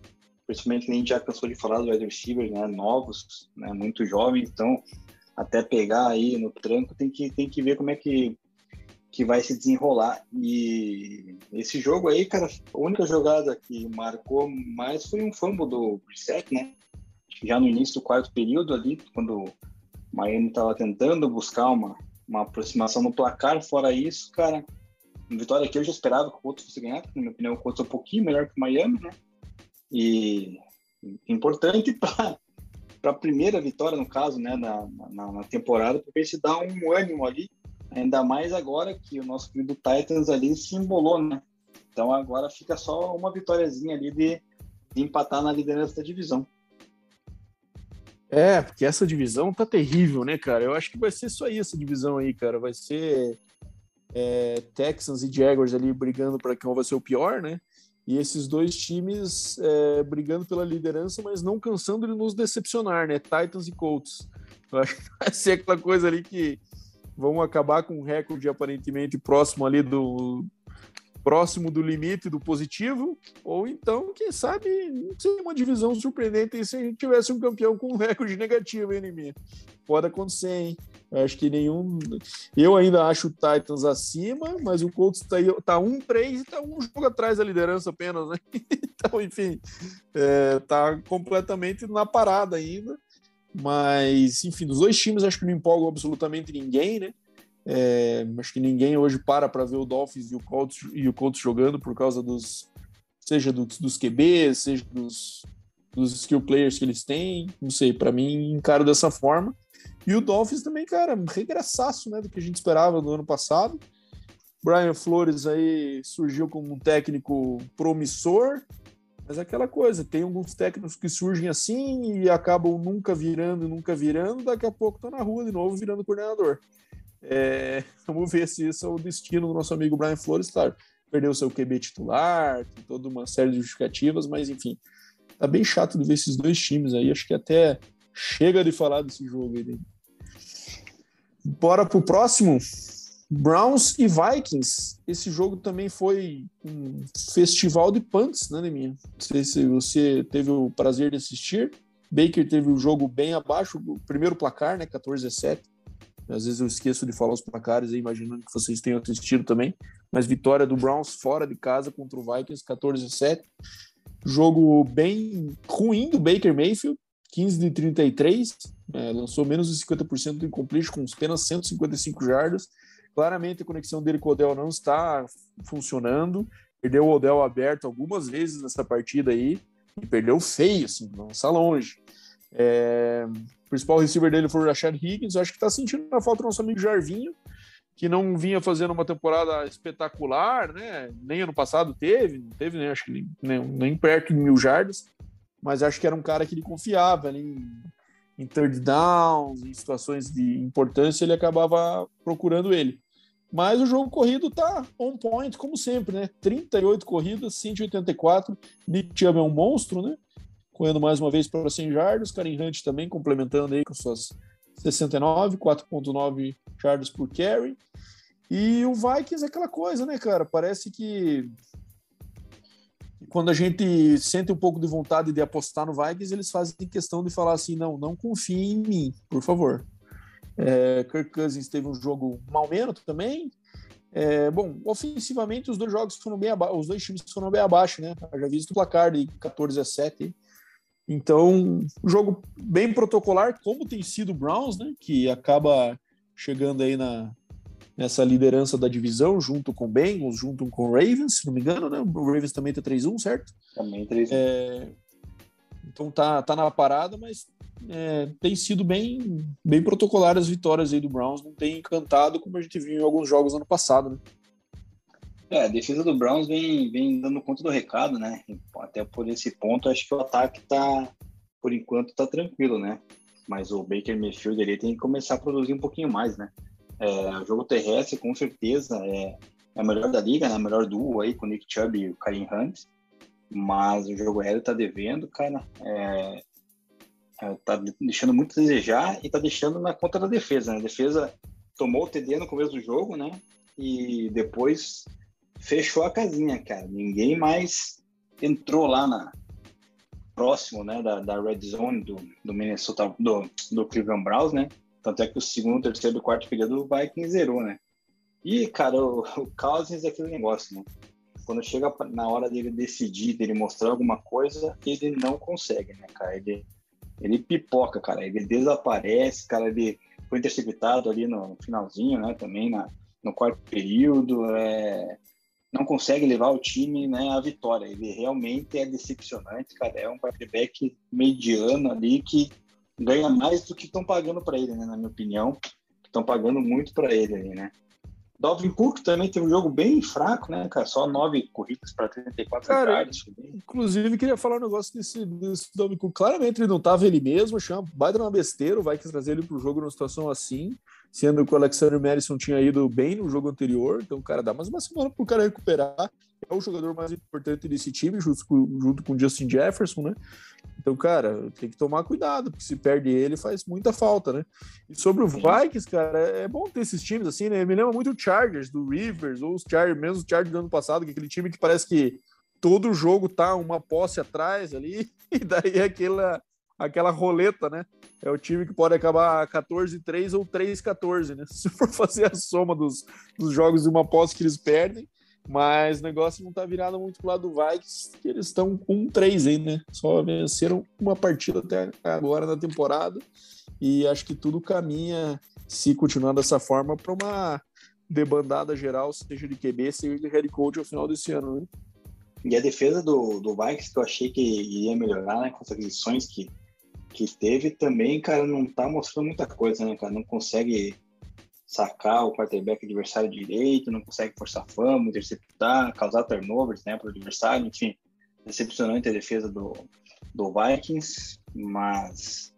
Principalmente que a gente já cansou de falar dos wide receivers, né, novos, né, muito jovens, então até pegar aí no tranco tem que, tem que ver como é que, que vai se desenrolar. E esse jogo aí, cara, a única jogada que marcou mais foi um fumble do Brissett, né? Já no início do quarto período ali, quando o Miami estava tentando buscar uma, uma aproximação no placar. Fora isso, cara, vitória que eu já esperava que o Colts fosse ganhar, na minha opinião, o Colts é um pouquinho melhor que o Miami, né? E importante para a primeira vitória, no caso, né, na, na, na temporada, porque se dá um ânimo ali, ainda mais agora que o nosso querido Titans ali se embolou, né? Então agora fica só uma vitóriazinha ali de, de empatar na liderança da divisão. É, porque essa divisão tá terrível, né, cara? Eu acho que vai ser só aí essa divisão aí, cara. Vai ser é, Texans e Jaguars ali brigando para quem vai ser o pior, né? E esses dois times é, brigando pela liderança, mas não cansando de nos decepcionar, né? Titans e Colts. Eu acho que vai ser aquela coisa ali que vão acabar com um recorde aparentemente próximo ali do próximo do limite do positivo, ou então, quem sabe, seria uma divisão surpreendente se a gente tivesse um campeão com um recorde negativo, hein, Nimi? Pode acontecer, hein? Acho que nenhum. Eu ainda acho o Titans acima, mas o Colts tá, tá um 3 e tá um jogo atrás da liderança apenas, né? Então, enfim, é, tá completamente na parada ainda. Mas, enfim, dos dois times acho que não empolgam absolutamente ninguém, né? É, acho que ninguém hoje para para ver o Dolphins e o Colts, e o Colts jogando por causa dos seja dos, dos QBs, seja dos, dos skill players que eles têm, não sei, para mim encaro dessa forma. E o Dolphins também, cara, regressaço, né, do que a gente esperava no ano passado. Brian Flores aí surgiu como um técnico promissor, mas é aquela coisa, tem alguns técnicos que surgem assim e acabam nunca virando, nunca virando, daqui a pouco tá na rua de novo virando coordenador. É, vamos ver se isso é o destino do nosso amigo Brian Flores, claro. Perdeu seu QB titular, tem toda uma série de justificativas, mas enfim, tá bem chato de ver esses dois times aí. Acho que até chega de falar desse jogo aí. Bora pro próximo. Browns e Vikings. Esse jogo também foi um festival de punts, né, Neminha? Não sei se você teve o prazer de assistir. Baker teve o jogo bem abaixo, o primeiro placar, né, 14 a 7. Às vezes eu esqueço de falar os placares, imaginando que vocês tenham assistido também. Mas vitória do Browns fora de casa contra o Vikings, 14 a 7. Jogo bem ruim do Baker Mayfield, 15 de 33, é, lançou menos de 50% do incompletion com apenas 155 jardas. Claramente a conexão dele com o Odell não está funcionando. Perdeu o Odell aberto algumas vezes nessa partida aí e perdeu feio, assim, lança longe. É, o principal receiver dele foi o Rashad Higgins. Acho que está sentindo a falta do nosso amigo Jarvinho, que não vinha fazendo uma temporada espetacular, né? Nem ano passado teve, não teve, né? Acho que nem, nem perto de mil jardas, mas acho que era um cara que ele confiava ali em, em third downs, em situações de importância, ele acabava procurando ele. Mas o jogo corrido tá on point, como sempre, né? 38 corridas, 184. Nick Chubb é um monstro, né? Correndo mais uma vez para 100 jardas, Karen Hunt também complementando aí com suas 69, 4.9 jardas por carry. E o Vikings é aquela coisa, né, cara? Parece que quando a gente sente um pouco de vontade de apostar no Vikings, eles fazem questão de falar assim: não, não confie em mim, por favor. É, Kirk Cousins teve um jogo mal menos também. É, bom, ofensivamente os dois jogos foram bem abaixo, os dois times foram bem abaixo, né? Eu já visto o placar de 14 a 7 então, jogo bem protocolar, como tem sido o Browns, né? Que acaba chegando aí na, nessa liderança da divisão, junto com o Bengals, junto com o Ravens, se não me engano, né? O Ravens também tá 3-1, certo? Também 3-1. É, então tá, tá na parada, mas é, tem sido bem, bem protocolar as vitórias aí do Browns, não tem encantado como a gente viu em alguns jogos ano passado, né? É, a defesa do Browns vem, vem dando conta do recado, né? Até por esse ponto, acho que o ataque tá, por enquanto, tá tranquilo, né? Mas o Baker Mayfield ele tem que começar a produzir um pouquinho mais, né? É, o jogo terrestre, com certeza, é, é a melhor da liga, né? A melhor duo aí com o Nick Chubb e o Karim Hunt. Mas o jogo aéreo tá devendo, cara. É, é, tá deixando muito a desejar e tá deixando na conta da defesa, né? A defesa tomou o TD no começo do jogo, né? E depois fechou a casinha, cara. Ninguém mais entrou lá na próximo, né, da, da red zone do, do Minnesota, do, do Cleveland Browns, né? Tanto é que o segundo, terceiro e quarto período o Vikings zerou, né? E, cara, o, o Cousins é aquele negócio, né? Quando chega na hora dele decidir, dele mostrar alguma coisa, ele não consegue, né, cara? Ele, ele pipoca, cara. Ele desaparece, cara. Ele foi interceptado ali no finalzinho, né? Também na, no quarto período. É não consegue levar o time né, à vitória. Ele realmente é decepcionante, cara. É um quarterback mediano ali que ganha mais do que estão pagando para ele, né, na minha opinião. Estão pagando muito para ele ali, né? Dalvin Cook também teve um jogo bem fraco, né, cara? Só nove corridas para 34 cara, Inclusive, queria falar um negócio desse, desse Dalvin Cook. Claramente ele não estava ele mesmo, chama, vai dar uma besteira, vai trazer ele para o jogo numa situação assim sendo que o Alexander Madison tinha ido bem no jogo anterior, então, cara, dá mais uma semana pro cara recuperar. é o jogador mais importante desse time, junto com, junto com o Justin Jefferson, né? Então, cara, tem que tomar cuidado, porque se perde ele, faz muita falta, né? E sobre o Vikings, cara, é bom ter esses times assim, né? Me lembra muito o Chargers, do Rivers, ou os Chargers, mesmo os Chargers do ano passado, que é aquele time que parece que todo jogo tá uma posse atrás ali, e daí é aquela, aquela roleta, né? É o time que pode acabar 14-3 ou 3-14, né? Se for fazer a soma dos, dos jogos de uma posse que eles perdem, mas o negócio não tá virado muito pro lado do Vikings, que eles estão com 3 aí, né? Só venceram uma partida até agora na temporada. E acho que tudo caminha, se continuar dessa forma, para uma debandada geral, seja de QB, seja de head coach ao final desse ano, né? E a defesa do, do Vikings, que eu achei que iria melhorar, né? Com as aquisições que, que teve, também, cara, não tá mostrando muita coisa, né, cara? Não consegue sacar o quarterback adversário direito, não consegue forçar fama, interceptar, causar turnovers né, para o adversário, enfim, decepcionante a defesa do, do Vikings, mas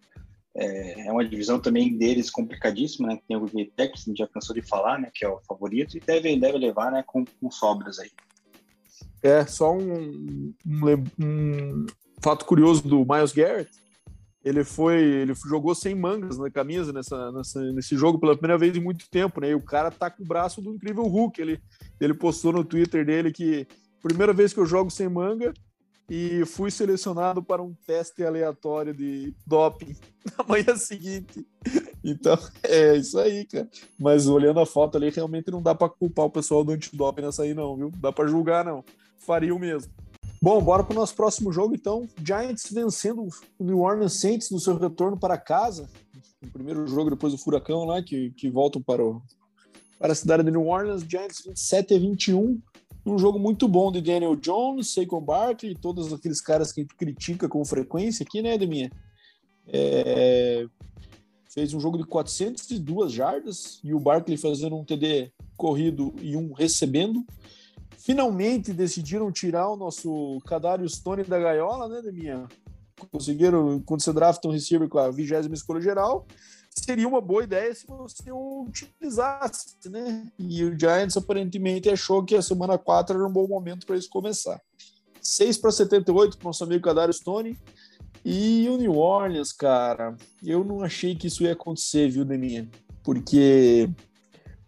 é, é, uma divisão também deles complicadíssima, né, tem o Green Tech, que a gente já cansou de falar, né, que é o favorito, e deve, deve levar né, com, com sobras aí. É, só um, um, um fato curioso do Miles Garrett, ele foi, ele jogou sem mangas na camisa nessa, nessa, nesse jogo pela primeira vez em muito tempo, né? E o cara tá com o braço do incrível Hulk. Ele, ele postou no Twitter dele que primeira vez que eu jogo sem manga e fui selecionado para um teste aleatório de doping na manhã seguinte. Então, é isso aí, cara. Mas olhando a foto ali, realmente não dá para culpar o pessoal do antidoping nessa aí, não, viu? Dá para julgar, não. Faria o mesmo. Bom, bora para o nosso próximo jogo, então. Giants vencendo o New Orleans Saints no seu retorno para casa. O primeiro jogo depois do Furacão lá, que, que voltam para, o, para a cidade de New Orleans. Giants 27 a 21. Um jogo muito bom de Daniel Jones, Saquon Barkley, todos aqueles caras que a gente critica com frequência aqui, né, Deminha? É... Fez um jogo de 402 jardas e o Barkley fazendo um TD corrido e um recebendo finalmente decidiram tirar o nosso Cadário Stone da gaiola, né, Deminha? Conseguiram, quando você drafta um receiver com a vigésima escolha geral, seria uma boa ideia se você o utilizasse, né? E o Giants aparentemente achou que a semana 4 era um bom momento para isso começar. 6 para 78 para o nosso amigo Cadário Stone. E o New Orleans, cara, eu não achei que isso ia acontecer, viu, Deminha? Porque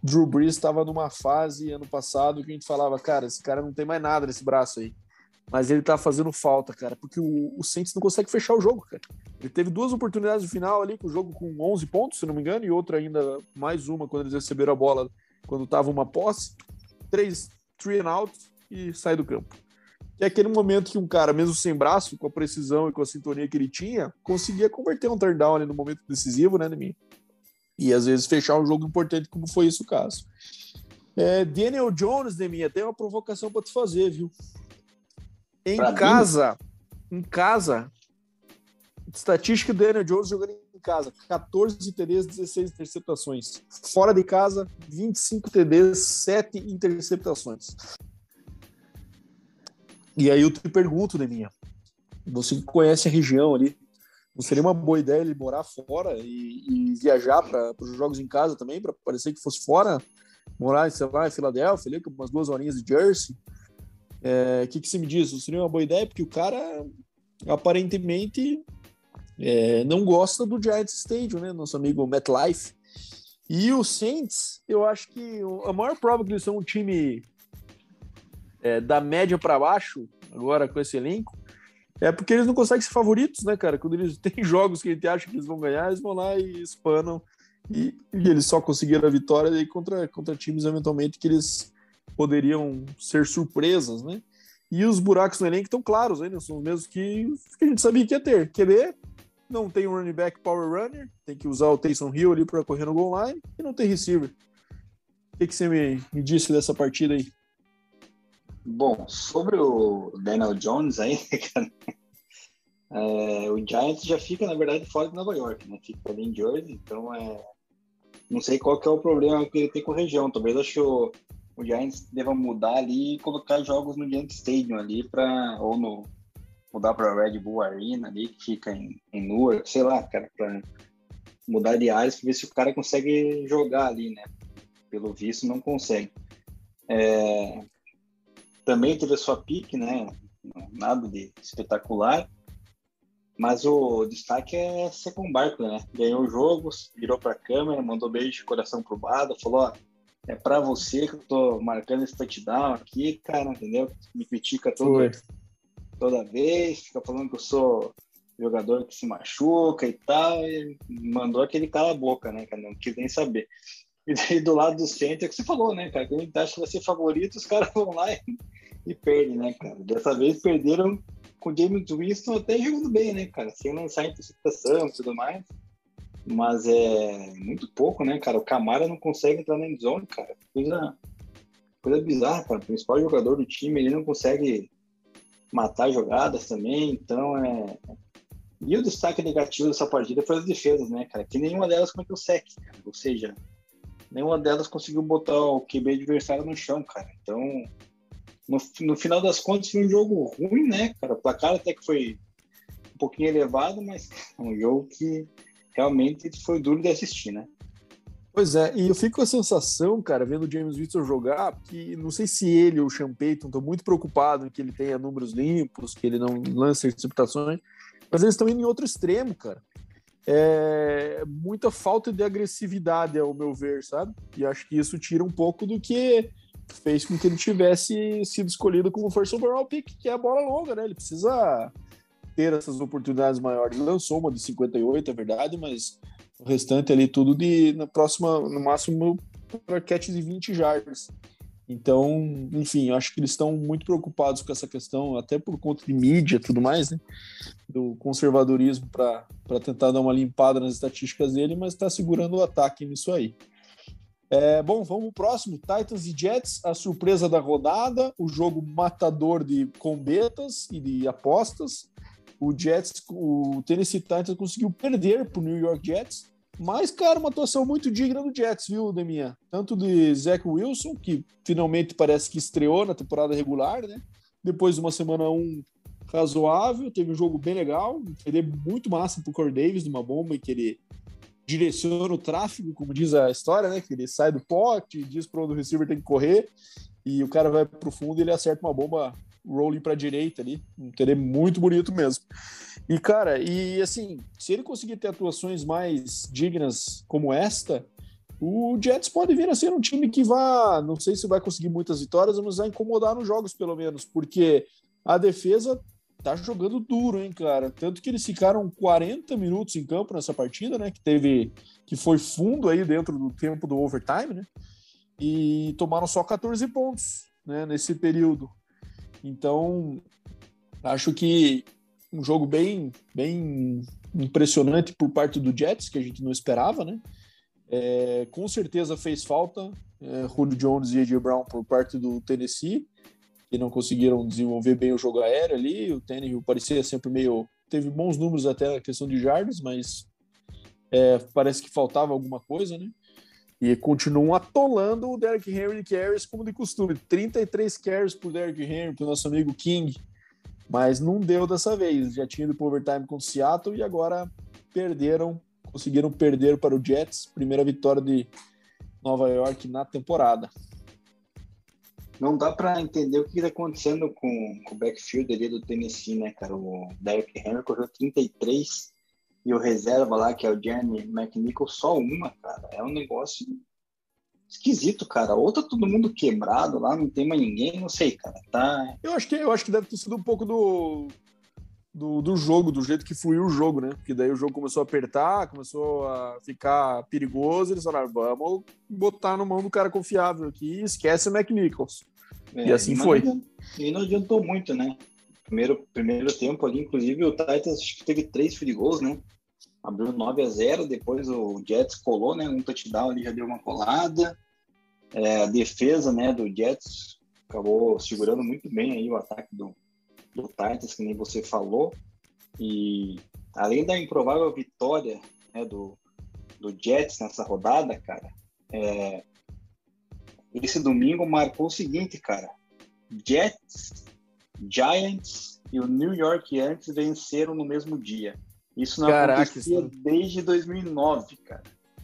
Drew Brees estava numa fase ano passado que a gente falava, cara, esse cara não tem mais nada nesse braço aí. Mas ele tá fazendo falta, cara, porque o, o Saints não consegue fechar o jogo, cara. Ele teve duas oportunidades no final ali, com o jogo com 11 pontos, se não me engano, e outra ainda, mais uma, quando eles receberam a bola, quando tava uma posse. Três three and out e sai do campo. Que é aquele momento que um cara, mesmo sem braço, com a precisão e com a sintonia que ele tinha, conseguia converter um turn down ali no momento decisivo, né, Nemi? E às vezes fechar um jogo importante, como foi esse o caso. É, Daniel Jones, Deminha, tem uma provocação para te fazer, viu? Em pra casa, mim? em casa, estatística do Daniel Jones jogando em casa: 14 TDs, 16 interceptações. Fora de casa, 25 TDs, 7 interceptações. E aí eu te pergunto, Deminha, você que conhece a região ali, não seria uma boa ideia ele morar fora e, e viajar para os jogos em casa também, para parecer que fosse fora? Morar, sei lá, em Filadélfia, ali, com umas duas horinhas de Jersey. O é, que, que você me diz? Não seria uma boa ideia? Porque o cara aparentemente é, não gosta do Giants Stadium, né? Nosso amigo MetLife. E o Saints, eu acho que a maior prova que eles são um time é, da média para baixo, agora com esse elenco, é porque eles não conseguem ser favoritos, né, cara? Quando eles têm jogos que a gente acha que eles vão ganhar, eles vão lá e espanam. E, e eles só conseguiram a vitória aí contra, contra times, eventualmente, que eles poderiam ser surpresas, né? E os buracos no elenco estão claros ainda, são os mesmos que, que a gente sabia que ia ter. QB, não tem um running back power runner, tem que usar o Taysom Hill ali para correr no goal line, e não tem receiver. O que, que você me, me disse dessa partida aí? Bom, sobre o Daniel Jones aí, é, o Giants já fica, na verdade, fora de Nova York, né? Fica ali em Jersey, então é... Não sei qual que é o problema que ele tem com a região. Talvez acho que o, Giants deva mudar ali e colocar jogos no Giants Stadium ali, pra, ou no, mudar para Red Bull Arena ali, que fica em, em Newark, sei lá, cara, para mudar de áreas para ver se o cara consegue jogar ali, né? Pelo visto, não consegue. É, também teve a sua pique, né? Nada de espetacular. Mas o destaque é Secon Barkley, né? Ganhou o jogo, virou para a câmera, mandou beijo de coração pro Bada, falou: ó, é para você que eu tô marcando esse touchdown aqui, cara, entendeu? Me critica toda, toda vez, fica falando que eu sou jogador que se machuca e tal, e mandou aquele cala a boca, né, cara? Não quis nem saber. E daí do lado do centro, é que você falou, né, cara? Quando a gente acha que vai ser favorito, os caras vão lá e, e perdem, né, cara? Dessa vez perderam com o James Winston até jogando bem, né, cara? Sem lançar interceptação e tudo mais. Mas é muito pouco, né, cara? O Camara não consegue entrar na endzone, cara. Coisa, coisa bizarra, cara. O principal jogador do time, ele não consegue matar jogadas também. Então é. E o destaque negativo dessa partida foi as defesas, né, cara? Que nenhuma delas cometeu sec, cara. Ou seja, nenhuma delas conseguiu botar o QB adversário no chão, cara. Então, no, no final das contas, foi um jogo ruim, né, cara? O placar até que foi um pouquinho elevado, mas um jogo que realmente foi duro de assistir, né? Pois é, e eu fico com a sensação, cara, vendo o James Winston jogar, que não sei se ele ou o Sean Payton estão muito preocupados em que ele tenha números limpos, que ele não lance interceptações, mas eles estão indo em outro extremo, cara. É muita falta de agressividade, ao meu ver, sabe? E acho que isso tira um pouco do que fez com que ele tivesse sido escolhido como first overall pick, que é a bola longa, né? Ele precisa ter essas oportunidades maiores. Ele lançou uma de 58, é verdade, mas o restante ali tudo de na próxima, no máximo, para catch de 20 jardas. Então, enfim, acho que eles estão muito preocupados com essa questão, até por conta de mídia e tudo mais, né? Do conservadorismo para tentar dar uma limpada nas estatísticas dele, mas está segurando o ataque nisso aí. É, bom, vamos pro próximo. Titans e Jets, a surpresa da rodada, o jogo matador de combetas e de apostas. O Jets, o Tennessee Titans conseguiu perder pro New York Jets, mas, cara, uma atuação muito digna do Jets, viu, Deminha? Tanto de Zach Wilson, que finalmente parece que estreou na temporada regular, né? Depois de uma semana um razoável, teve um jogo bem legal, ele é muito massa pro Corey Davis, numa bomba em que ele direciona o tráfego, como diz a história, né? Que ele sai do pote, diz para onde o receiver tem que correr, e o cara vai pro fundo e ele acerta uma bomba rolling para direita ali, um TD muito bonito mesmo. E cara, e assim, se ele conseguir ter atuações mais dignas como esta, o Jets pode vir a ser um time que vá, não sei se vai conseguir muitas vitórias, mas vai incomodar nos jogos pelo menos, porque a defesa tá jogando duro, hein, cara. Tanto que eles ficaram 40 minutos em campo nessa partida, né? Que teve. que foi fundo aí dentro do tempo do overtime, né? E tomaram só 14 pontos, né? Nesse período. Então, acho que um jogo bem, bem impressionante por parte do Jets, que a gente não esperava, né? É, com certeza fez falta é, Julio Jones e AJ Brown por parte do Tennessee que não conseguiram desenvolver bem o jogo aéreo ali. O Tannehill parecia sempre meio. Teve bons números até na questão de jardas, mas é, parece que faltava alguma coisa, né? E continuam atolando o Derrick Henry de carries como de costume. 33 carries por Derrick Henry, para o nosso amigo King. Mas não deu dessa vez. Já tinha ido para overtime com o Seattle e agora perderam, conseguiram perder para o Jets. Primeira vitória de Nova York na temporada não dá para entender o que está acontecendo com, com, o backfield ali do Tennessee, né, cara? O Derrick Henry correu 33 e o reserva lá, que é o Jeremy McNichol, só uma, cara. É um negócio esquisito, cara. Ou tá todo mundo quebrado lá, não tem mais ninguém, não sei, cara. Tá... Eu acho que, eu acho que deve ter sido um pouco do, do, do, jogo, do jeito que fluiu o jogo, né? Porque daí o jogo começou a apertar, começou a ficar perigoso, eles falaram, vamos botar no mão do cara confiável aqui esquece o McNichols. É, e assim foi. E não adiantou muito, né? Primeiro, primeiro tempo ali, inclusive, o Titans acho que teve três free goals, né? Abriu 9 a 0 depois o Jets colou, né? Um touchdown ali já deu uma colada. É, a defesa, né, do Jets acabou segurando muito bem aí o ataque do, do Titans, que nem você falou. E além da improvável vitória né, do, do Jets nessa rodada, cara, é, esse domingo marcou o seguinte, cara. Jets, Giants e o New York Yankees venceram no mesmo dia. Isso não Caraca, acontecia isso... desde 2009, cara.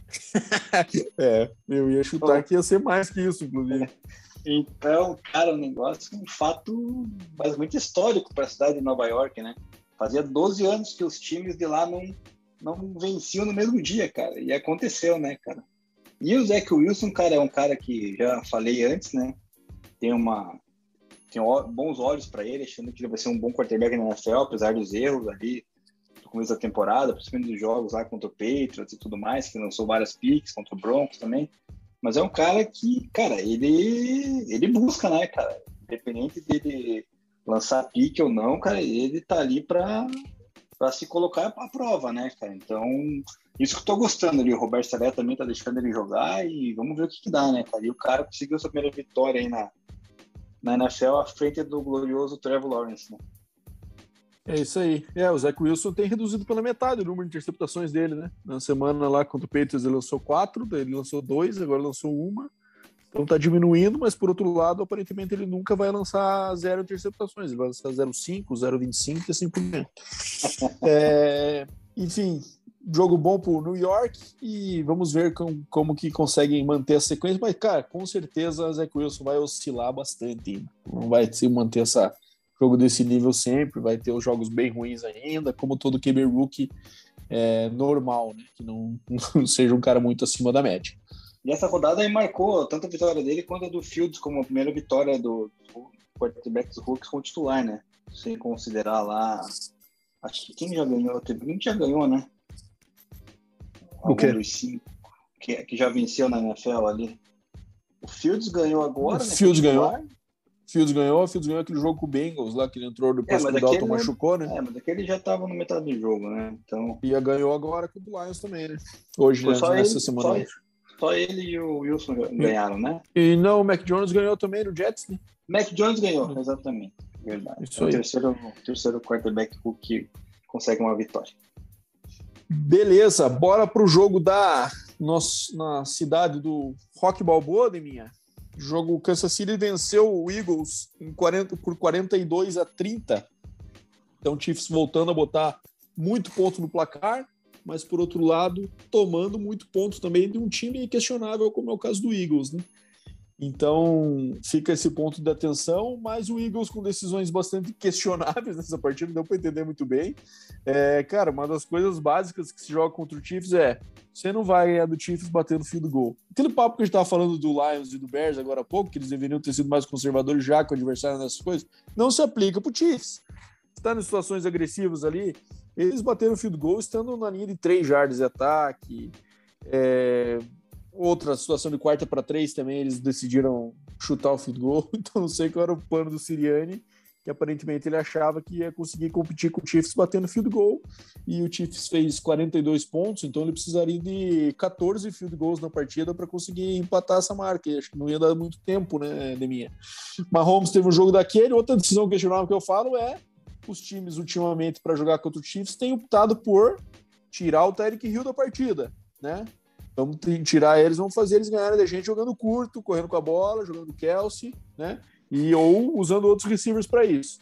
é, eu ia chutar é. que ia ser mais que isso, inclusive. Então, cara, o negócio é um fato mas muito histórico para a cidade de Nova York, né? Fazia 12 anos que os times de lá não, não venciam no mesmo dia, cara. E aconteceu, né, cara? E o Zach Wilson, cara, é um cara que já falei antes, né? Tem uma tem bons olhos para ele, achando que ele vai ser um bom quarterback na NFL, apesar dos erros ali começo da temporada, principalmente dos jogos lá contra o Patriots e tudo mais, que lançou várias picks contra o Broncos também. Mas é um cara que, cara, ele ele busca, né, cara? Independente dele lançar pique ou não, cara, ele tá ali para para se colocar à prova, né, cara? Então, isso que eu tô gostando ali. O Roberto Salé também tá deixando ele jogar e vamos ver o que, que dá, né, cara? E o cara conseguiu sua primeira vitória aí na, na NFL à frente do glorioso Trevor Lawrence, né? É isso aí. É, o Zach Wilson tem reduzido pela metade o número de interceptações dele, né? Na semana lá contra o Patriots ele lançou quatro, daí ele lançou dois, agora lançou uma. Então tá diminuindo, mas por outro lado, aparentemente ele nunca vai lançar zero interceptações, ele vai lançar 0,5, 0,25 e assim por diante. É, enfim, jogo bom pro New York e vamos ver com, como que conseguem manter a sequência, mas cara, com certeza o Zach Wilson vai oscilar bastante, não vai se manter essa jogo desse nível sempre, vai ter os jogos bem ruins ainda, como todo QB rookie é, normal, né? que não, não seja um cara muito acima da média. E essa rodada aí marcou tanto a vitória dele quanto a do Fields como a primeira vitória do, do quarterback dos Rooks com o titular, né? Sem considerar lá. Acho que quem já ganhou? Um que já ganhou, né? O quê? Dos cinco, que, que já venceu na NFL ali. O Fields ganhou agora, o né? Fields ganhou. Fields ganhou, Fields ganhou aquele jogo com o Bengals lá, que ele entrou depois é, que o Dalton machucou, né? É, mas aquele já tava no metade do jogo, né? Então... E ganhou agora com o Lions também, né? Hoje, né? nessa ele, semana. Só, só ele e o Wilson ganharam, né? E não, o Mac Jones ganhou também no Jets, né? Mac Jones ganhou, exatamente. Verdade. Isso é o terceiro, terceiro quarterback que consegue uma vitória. Beleza, bora pro jogo da nossa, na cidade do Rock Balboa, de minha. O jogo Kansas City venceu o Eagles em 40, por 42 a 30. Então, o Chiefs voltando a botar muito ponto no placar mas por outro lado, tomando muito ponto também de um time questionável, como é o caso do Eagles, né? Então fica esse ponto de atenção, mas o Eagles com decisões bastante questionáveis nessa partida, não deu para entender muito bem. É, cara, uma das coisas básicas que se joga contra o Chiefs é você não vai ganhar do Chiefs batendo fio do gol. Aquele papo que a gente estava falando do Lions e do Bears agora há pouco, que eles deveriam ter sido mais conservadores já com o adversário nessas coisas, não se aplica para o Chiefs. Está em situações agressivas ali, eles bateram field goal estando na linha de três jardas de ataque. É, outra situação de quarta para três também, eles decidiram chutar o field goal. Então não sei qual era o plano do Siriani, que aparentemente ele achava que ia conseguir competir com o Chiefs batendo field goal. E o Chiefs fez 42 pontos, então ele precisaria de 14 field goals na partida para conseguir empatar essa marca. E acho que não ia dar muito tempo, né, Deminha? Mahomes teve um jogo daquele. Outra decisão questionável que eu falo é os times ultimamente para jogar contra o Chiefs têm optado por tirar o Tyreek Hill da partida, né? Vamos tirar eles, vamos fazer eles ganharem da gente jogando curto, correndo com a bola, jogando Kelsey, né? E ou usando outros receivers para isso.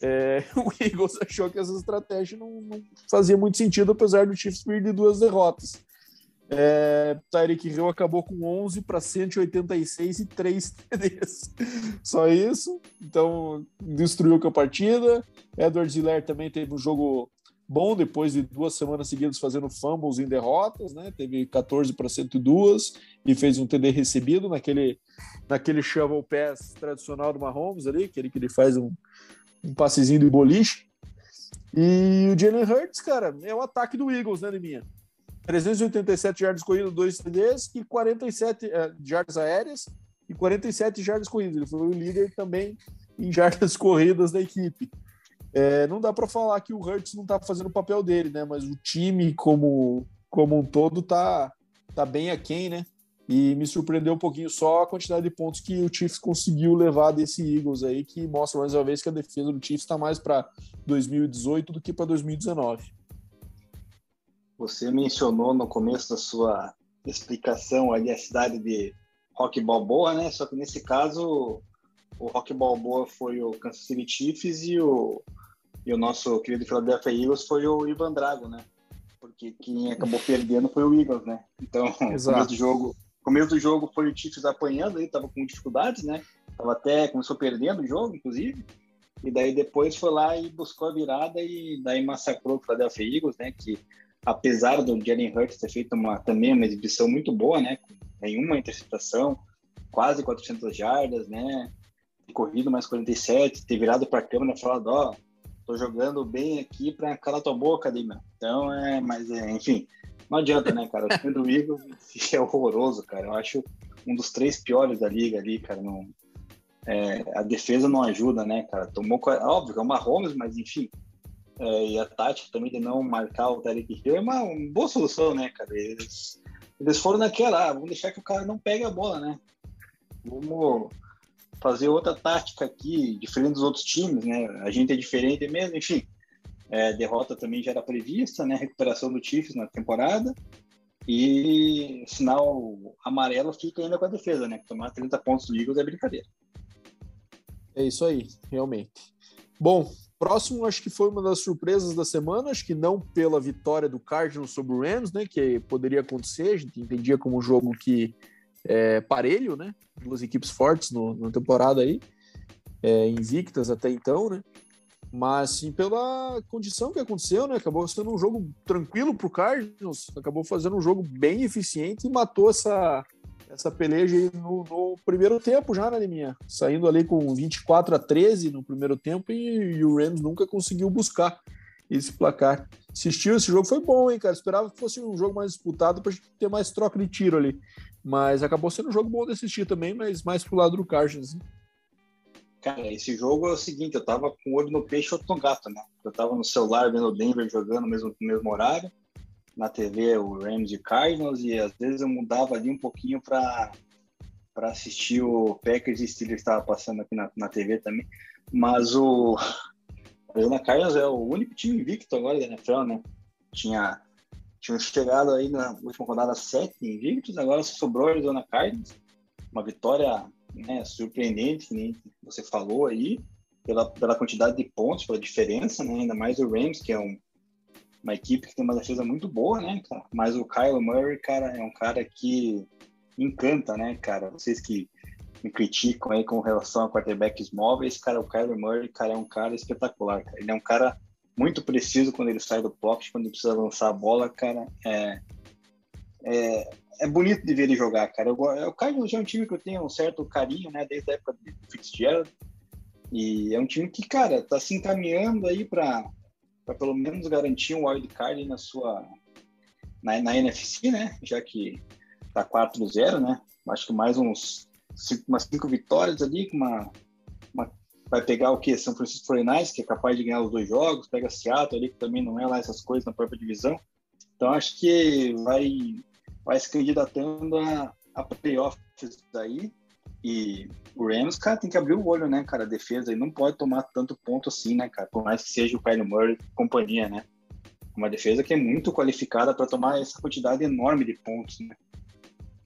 É, o Eagles achou que essa estratégia não, não, fazia muito sentido, apesar do Chiefs perder duas derrotas. É, Tyreek Hill acabou com 11 para 186 e 3 TDs. Só isso. Então, destruiu com a partida. Edward Ziller também teve um jogo bom depois de duas semanas seguidas fazendo fumbles em derrotas, né? Teve 14 para 102 e fez um TD recebido naquele naquele shovel pass tradicional do Mahomes ali, aquele que ele faz um, um passezinho de boliche. E o Jalen Hurts, cara, é o ataque do Eagles, né, Liminha? 387 jardas corridas, 2 TDs e 47 uh, jardas aéreas e 47 jardas corridas. Ele foi o líder também em jardas corridas da equipe. É, não dá para falar que o Hurts não está fazendo o papel dele, né? Mas o time como, como um todo tá, tá bem aquém, né? E me surpreendeu um pouquinho só a quantidade de pontos que o Chiefs conseguiu levar desse Eagles aí, que mostra mais uma vez que a defesa do Chiefs está mais para 2018 do que para 2019. Você mencionou no começo da sua explicação ali a cidade de Rock Balboa, né? Só que nesse caso o Rock Balboa foi o Kansas City Chiefs e o, e o nosso querido Philadelphia Eagles foi o Ivan Drago, né? Porque quem acabou perdendo foi o Eagles, né? Então, Exato. começo do jogo, começo do jogo foi o Chiefs apanhando, aí tava com dificuldades, né? Tava até, começou perdendo o jogo, inclusive. E daí depois foi lá e buscou a virada e daí massacrou o Philadelphia Eagles, né? Que apesar do Jalen Hurts ter feito uma, também uma exibição muito boa, né? Nenhuma interceptação, quase 400 jardas, né? Corrido mais 47, ter virado para a câmera e falado, ó, oh, tô jogando bem aqui para calar tua boca meu. Então, é, mas, é, enfim, não adianta, né, cara? O time do Eagles é horroroso, cara. Eu acho um dos três piores da liga ali, cara. Não, é, a defesa não ajuda, né, cara? Tomou, óbvio, é uma Holmes, mas enfim. É, e a tática também de não marcar o Tarek Hill é uma, uma, boa solução, né, cara? Eles, eles foram naquela, ah, vamos deixar que o cara não pegue a bola, né? Vamos fazer outra tática aqui, diferente dos outros times, né? A gente é diferente mesmo, enfim. É, derrota também já era prevista, né? Recuperação do Chiefs na temporada. E sinal amarelo fica ainda com a defesa, né? Tomar 30 pontos do é brincadeira. É isso aí, realmente. Bom, próximo acho que foi uma das surpresas da semana, acho que não pela vitória do Cardinals sobre o Rams, né? Que poderia acontecer, a gente entendia como um jogo que é parelho, né? Duas equipes fortes no, na temporada aí, é, invictas até então, né? Mas sim pela condição que aconteceu, né? Acabou sendo um jogo tranquilo para o Cardinals, acabou fazendo um jogo bem eficiente e matou essa, essa peleja no, no, primeiro tempo já, né, minha Saindo ali com 24 a 13 no primeiro tempo e, e, o Rams nunca conseguiu buscar esse placar. Assistiu esse jogo, foi bom, hein, cara? Esperava que fosse um jogo mais disputado para ter mais troca de tiro ali. Mas acabou sendo um jogo bom de assistir também, mas mais pro lado do Cardinals. Né? Cara, esse jogo é o seguinte, eu tava com o olho no peixe outro no gato, né? Eu tava no celular vendo o Denver jogando no mesmo, no mesmo horário, na TV o Rams e Cardinals, e às vezes eu mudava ali um pouquinho para para assistir o Packers e Steelers estava passando aqui na, na TV também. Mas o Arizona Cardinals é o único time invicto agora da NFL, né? Tinha, tinha chegado aí na última rodada sete invictos, agora sobrou o Arizona Cardinals. Uma vitória né, surpreendente, nem você falou aí, pela, pela quantidade de pontos, pela diferença, né? Ainda mais o Rams, que é um, uma equipe que tem uma defesa muito boa, né, cara? Mas o Kyle Murray, cara, é um cara que encanta, né, cara? Vocês que me criticam aí com relação a quarterbacks móveis, cara, o Kyler Murray, cara, é um cara espetacular, cara. Ele é um cara muito preciso quando ele sai do pocket, quando ele precisa lançar a bola, cara. É, é, é bonito de ver ele jogar, cara. Eu, o Cardinals é um time que eu tenho um certo carinho, né, desde a época do Fitzgerald. E é um time que, cara, tá se encaminhando aí para pelo menos garantir um wild card na sua na, na NFC, né? Já que tá 4-0, né? Acho que mais uns umas cinco vitórias ali, uma, uma vai pegar o que? São Francisco 49ers, que é capaz de ganhar os dois jogos, pega Seattle ali, que também não é lá essas coisas na própria divisão. Então acho que vai vai se candidatando a, a playoffs aí. E o Rams, cara, tem que abrir o olho, né, cara? A defesa aí não pode tomar tanto ponto assim, né, cara? Por mais que seja o Kyle Murray companhia, né? Uma defesa que é muito qualificada para tomar essa quantidade enorme de pontos, né?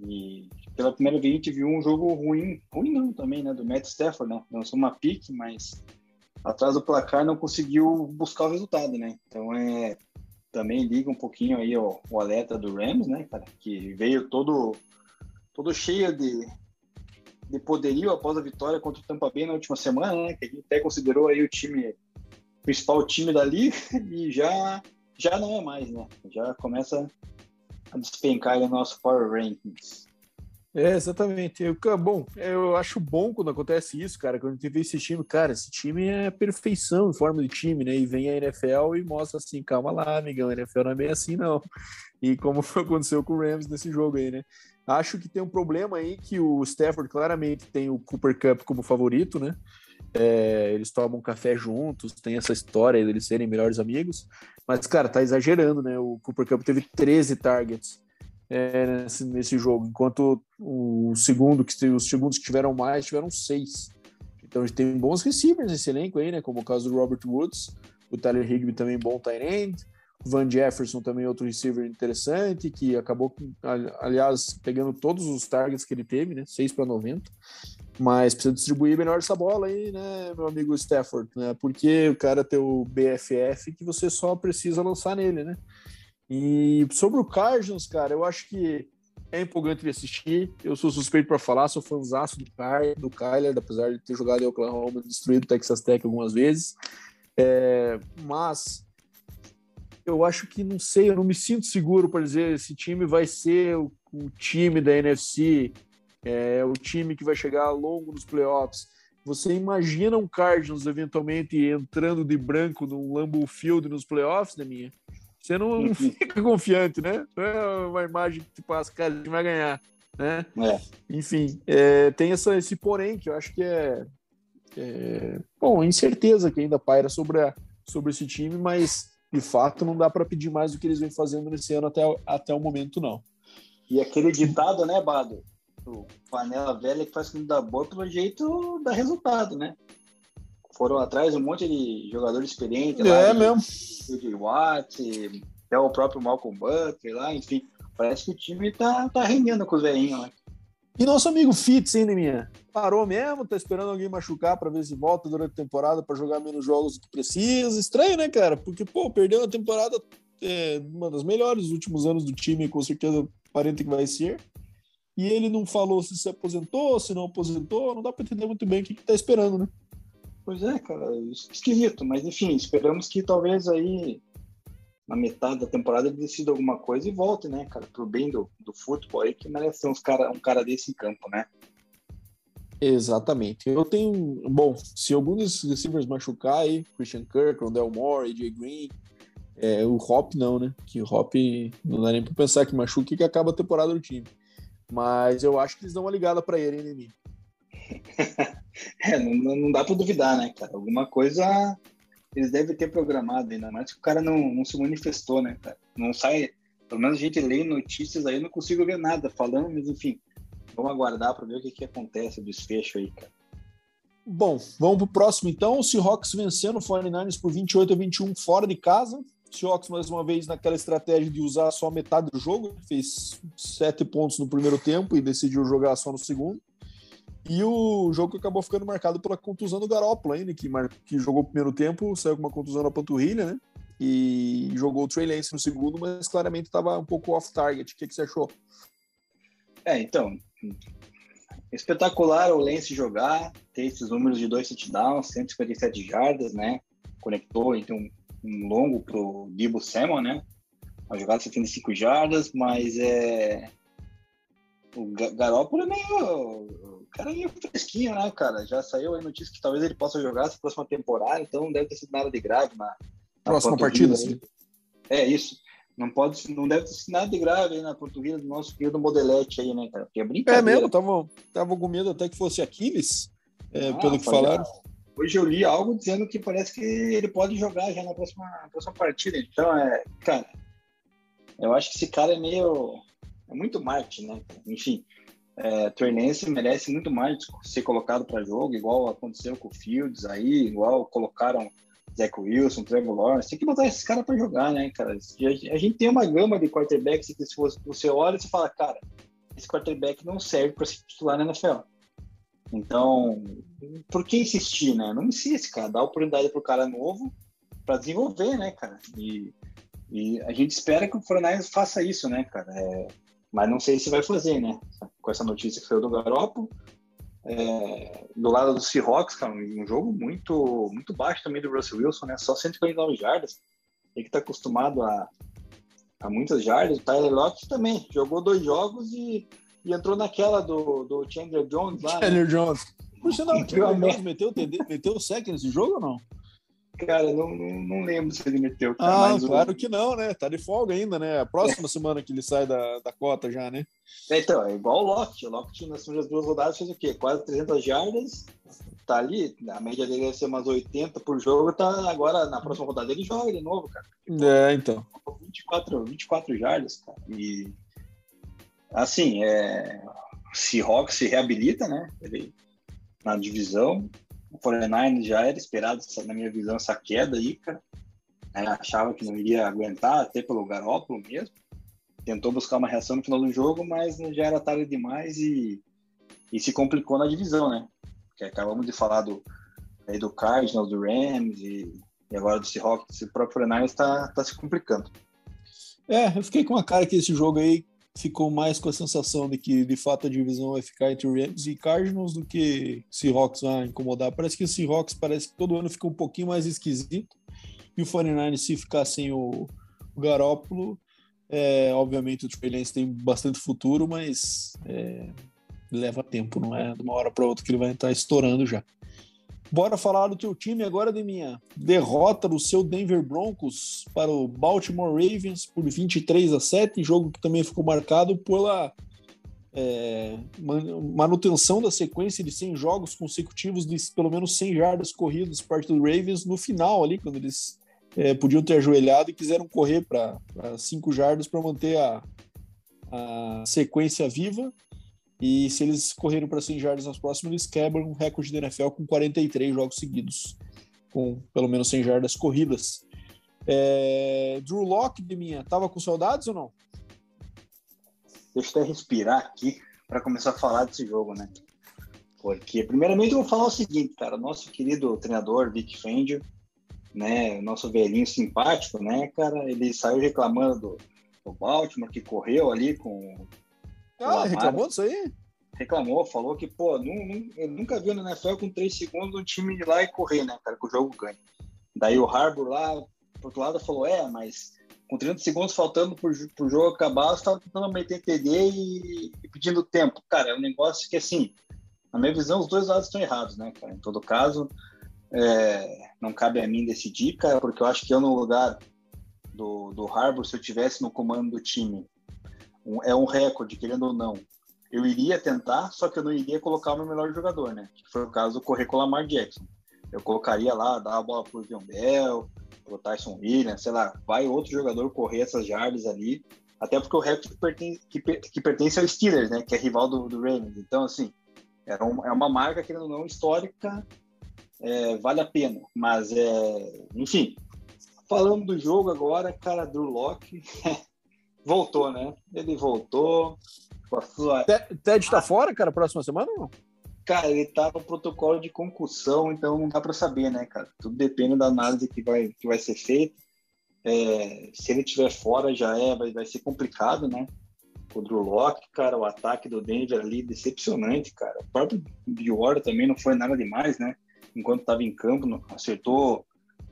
E pela primeira vez a gente viu um jogo ruim, ruim não também, né? Do Matt Stafford, né? Lançou uma pique, mas atrás do placar não conseguiu buscar o resultado, né? Então é também liga um pouquinho aí o, o alerta do Rams, né, cara, que veio todo todo cheio de, de poderio após a vitória contra o Tampa Bay na última semana, né, que a gente até considerou aí o time principal time da liga e já já não é mais, né? Já começa a despencar o nosso power rankings. É, exatamente. Eu, bom, eu acho bom quando acontece isso, cara. Quando vê esse time, cara, esse time é perfeição em forma de time, né? E vem a NFL e mostra assim, calma lá, amigão, a NFL não é bem assim, não. E como aconteceu com o Rams nesse jogo aí, né? Acho que tem um problema aí que o Stafford claramente tem o Cooper Cup como favorito, né? É, eles tomam café juntos, tem essa história deles serem melhores amigos. Mas, cara, tá exagerando, né? O Cooper Cup teve 13 targets é, nesse, nesse, jogo, enquanto o segundo, que os segundos que tiveram mais, tiveram seis. Então a gente tem bons receivers nesse elenco aí, né? Como o caso do Robert Woods, o Tyler Higby também bom tight end, Van Jefferson também outro receiver interessante, que acabou, aliás, pegando todos os targets que ele teve, né? 6 para 90. Mas precisa distribuir melhor essa bola aí, né, meu amigo Stafford, né? Porque o cara tem o BFF que você só precisa lançar nele, né? E sobre o Cardinals, cara, eu acho que é empolgante de assistir. Eu sou suspeito para falar, sou fãzaço do, Ky, do Kyler, apesar de ter jogado em Oklahoma e destruído o Texas Tech algumas vezes. É, mas eu acho que não sei, eu não me sinto seguro para dizer esse time vai ser o, o time da NFC, é, o time que vai chegar longo nos playoffs. Você imagina um Cardinals eventualmente entrando de branco num Lambeau Field nos playoffs, da minha? Você não, não, fica confiante, né? Não é uma imagem que te passa, cara, a gente vai ganhar, né? É. Enfim, é, tem essa, esse porém que eu acho que é, é, bom, incerteza que ainda paira sobre, a, sobre esse time, mas de fato não dá para pedir mais do que eles vêm fazendo nesse ano até, até o momento, não. E aquele ditado, né, Bado? O panela velha que faz comida boa, pelo jeito dá resultado, né? Foram atrás um monte de jogador experiente. É lá, mesmo. De Watt, até o próprio Malcolm Butler lá, enfim. Parece que o time tá, tá rendendo com os velhinhos lá. E nosso amigo Fitz, hein, minha? Parou mesmo, tá esperando alguém machucar para ver se volta durante a temporada para jogar menos jogos do que precisa. Estranho, né, cara? Porque, pô, perdeu a temporada, é, uma das melhores últimos anos do time, com certeza aparenta que vai ser. E ele não falou se se aposentou, se não aposentou, não dá para entender muito bem o que, que tá esperando, né? Pois é, cara, esquisito, mas enfim, esperamos que talvez aí na metade da temporada ele decida alguma coisa e volte, né, cara, pro bem do, do futebol aí, que merece ser uns cara, um cara desse em campo, né? Exatamente. Eu tenho. Bom, se algum desses receivers machucar aí, Christian Kirk, Rondell Moore, AJ Green, é, o Hop não, né? Que o Hop não dá nem pra pensar que machuque que acaba a temporada do time. Mas eu acho que eles dão uma ligada para ele, hein, é, não, não dá para duvidar, né, cara? Alguma coisa eles devem ter programado ainda mais que o cara não, não se manifestou, né, cara? Não sai, pelo menos a gente lê notícias aí, eu não consigo ver nada falando, mas enfim, vamos aguardar para ver o que, que acontece, o desfecho aí, cara. Bom, vamos pro próximo então. O Seahawks vencendo o 49ers por 28 a 21 fora de casa. Seahawks, mais uma vez, naquela estratégia de usar só metade do jogo. Fez sete pontos no primeiro tempo e decidiu jogar só no segundo. E o jogo acabou ficando marcado pela contusão do Garoppolo ainda, que, mar... que jogou o primeiro tempo, saiu com uma contusão na panturrilha, né? E jogou o Trey Lance no segundo, mas claramente estava um pouco off-target. O que, que você achou? É, então, espetacular o Lance jogar, ter esses números de dois touchdowns, 157 jardas, né? Conectou então um, longo pro Debo Samuel, né? Uma jogada de 75 jardas, mas é o Garoppolo é meio cara é meio fresquinho, né, cara? Já saiu aí notícia que talvez ele possa jogar essa próxima temporada, então não deve ter sido nada de grave na, na próxima partida. Sim. É isso. Não pode, não deve ter sido nada de grave aí na portuguesa do nosso querido Modelete aí, né, cara? Porque é brincadeira. É mesmo, tava, tava com medo até que fosse Aquiles, é, ah, pelo que falaram. Hoje eu li algo dizendo que parece que ele pode jogar já na próxima, na próxima partida. Então, é, cara, eu acho que esse cara é meio. É muito marketing, né? Enfim, é, Turnense merece muito mais ser colocado para jogo, igual aconteceu com o Fields aí, igual colocaram Zach Wilson, Trevor Lawrence. Tem que botar esses caras para jogar, né, cara? A gente tem uma gama de quarterbacks que se você olha e fala, cara, esse quarterback não serve para se titular na NFL. Então, por que insistir, né? Não insiste, cara. Dá oportunidade pro cara novo para desenvolver, né, cara? E, e, a gente espera que o Fortnite faça isso, né, cara? É, mas não sei se vai fazer, né? Com essa notícia que saiu do Garoppolo. É, do lado do Seahawks, cara, um jogo muito muito baixo também do Russell Wilson, né? Só 149 jardas. Ele que tá acostumado a, a muitas jardas. O Tyler Lockett também jogou dois jogos e, e entrou naquela do, do Chandler Jones lá. Né? Chandler né? Jones. Por sinal, o Chandler Jones meteu, meteu o sec nesse jogo ou não? Cara, não, não, não, lembro se ele meteu. ah, claro que não, né? Tá de folga ainda, né? A próxima é. semana que ele sai da, da cota já, né? É, então, é igual o Lockett. O Lockett nas primeiras duas rodadas fez o quê? Quase 300 jardas. Tá ali, a média dele deve ser umas 80 por jogo. Tá agora, na próxima rodada, ele joga de novo, cara. É, então. 24, 24 jardas, cara. E, assim, é... Seahawks se reabilita, né? Ele, na divisão. O 49 já era esperado, na minha visão, essa queda aí, cara. Achava que não iria aguentar, até pelo Garópolo mesmo. Tentou buscar uma reação no final do jogo, mas já era tarde demais e, e se complicou na divisão, né? Porque acabamos de falar do, aí do Cardinals, do Rams e, e agora do Seahawks. O próprio 49 está tá se complicando. É, eu fiquei com uma cara que esse jogo aí ficou mais com a sensação de que de fato a divisão vai ficar entre Rams e Cardinals do que Seahawks vai incomodar. Parece que o Seahawks parece que todo ano fica um pouquinho mais esquisito e o 49 se ficar sem o, o Garópolo, é, obviamente o Trey Lance tem bastante futuro, mas é, leva tempo, não é de uma hora para outra que ele vai estar estourando já. Bora falar do teu time agora, de minha derrota do seu Denver Broncos para o Baltimore Ravens por 23 a 7, jogo que também ficou marcado pela é, manutenção da sequência de 100 jogos consecutivos de pelo menos 100 jardas corridas parte do Ravens no final ali, quando eles é, podiam ter ajoelhado e quiseram correr para 5 jardas para manter a, a sequência viva. E se eles correram para 100 jardas nas próximas, eles quebram o recorde da NFL com 43 jogos seguidos, com pelo menos 100 jardas corridas. É... Drew Locke, de minha, tava com saudades ou não? Deixa eu até respirar aqui para começar a falar desse jogo, né? Porque, primeiramente, eu vou falar o seguinte, cara. Nosso querido treinador, Vic Fangio, né? Nosso velhinho simpático, né, cara? Ele saiu reclamando do, do Baltimore, que correu ali com ah, reclamou disso aí? Reclamou, falou que, pô, não, não, eu nunca vi no NFL com 3 segundos um time ir lá e correr, né, cara, que o jogo ganha. Daí o Harbour lá, por outro lado, falou, é, mas com 30 segundos faltando pro, pro jogo acabar, você tava tentando meter TD e, e, pedindo tempo. Cara, é um negócio que, assim, na minha visão, os dois lados estão errados, né, cara? Em todo caso, é, não cabe a mim decidir, cara, porque eu acho que eu, no lugar do, do Harbour, se eu tivesse no comando do time um, é um recorde, querendo ou não. Eu iria tentar, só que eu não iria colocar o meu melhor jogador, né? Que foi o caso do correr com o Lamar Jackson. Eu colocaria lá, dar a bola pro John Bell, pro Tyson Williams, sei lá, vai outro jogador correr essas jardas ali, até porque o recorde pertence, que, que pertence ao Steelers, né? Que é rival do, do Ravens. Então, assim, é, um, é uma marca, querendo ou não, histórica, é, vale a pena. Mas, é, enfim, falando do jogo agora, cara, Drew Locke, Voltou, né? Ele voltou. Com a sua... Ted tá fora, cara, próxima semana ou não? Cara, ele tá no protocolo de concussão, então não dá para saber, né, cara? Tudo depende da análise que vai, que vai ser feita. É, se ele estiver fora, já é, vai, vai ser complicado, né? O Drew Locke, cara, o ataque do Denver ali, decepcionante, cara. O próprio Dior também não foi nada demais, né? Enquanto estava em campo, acertou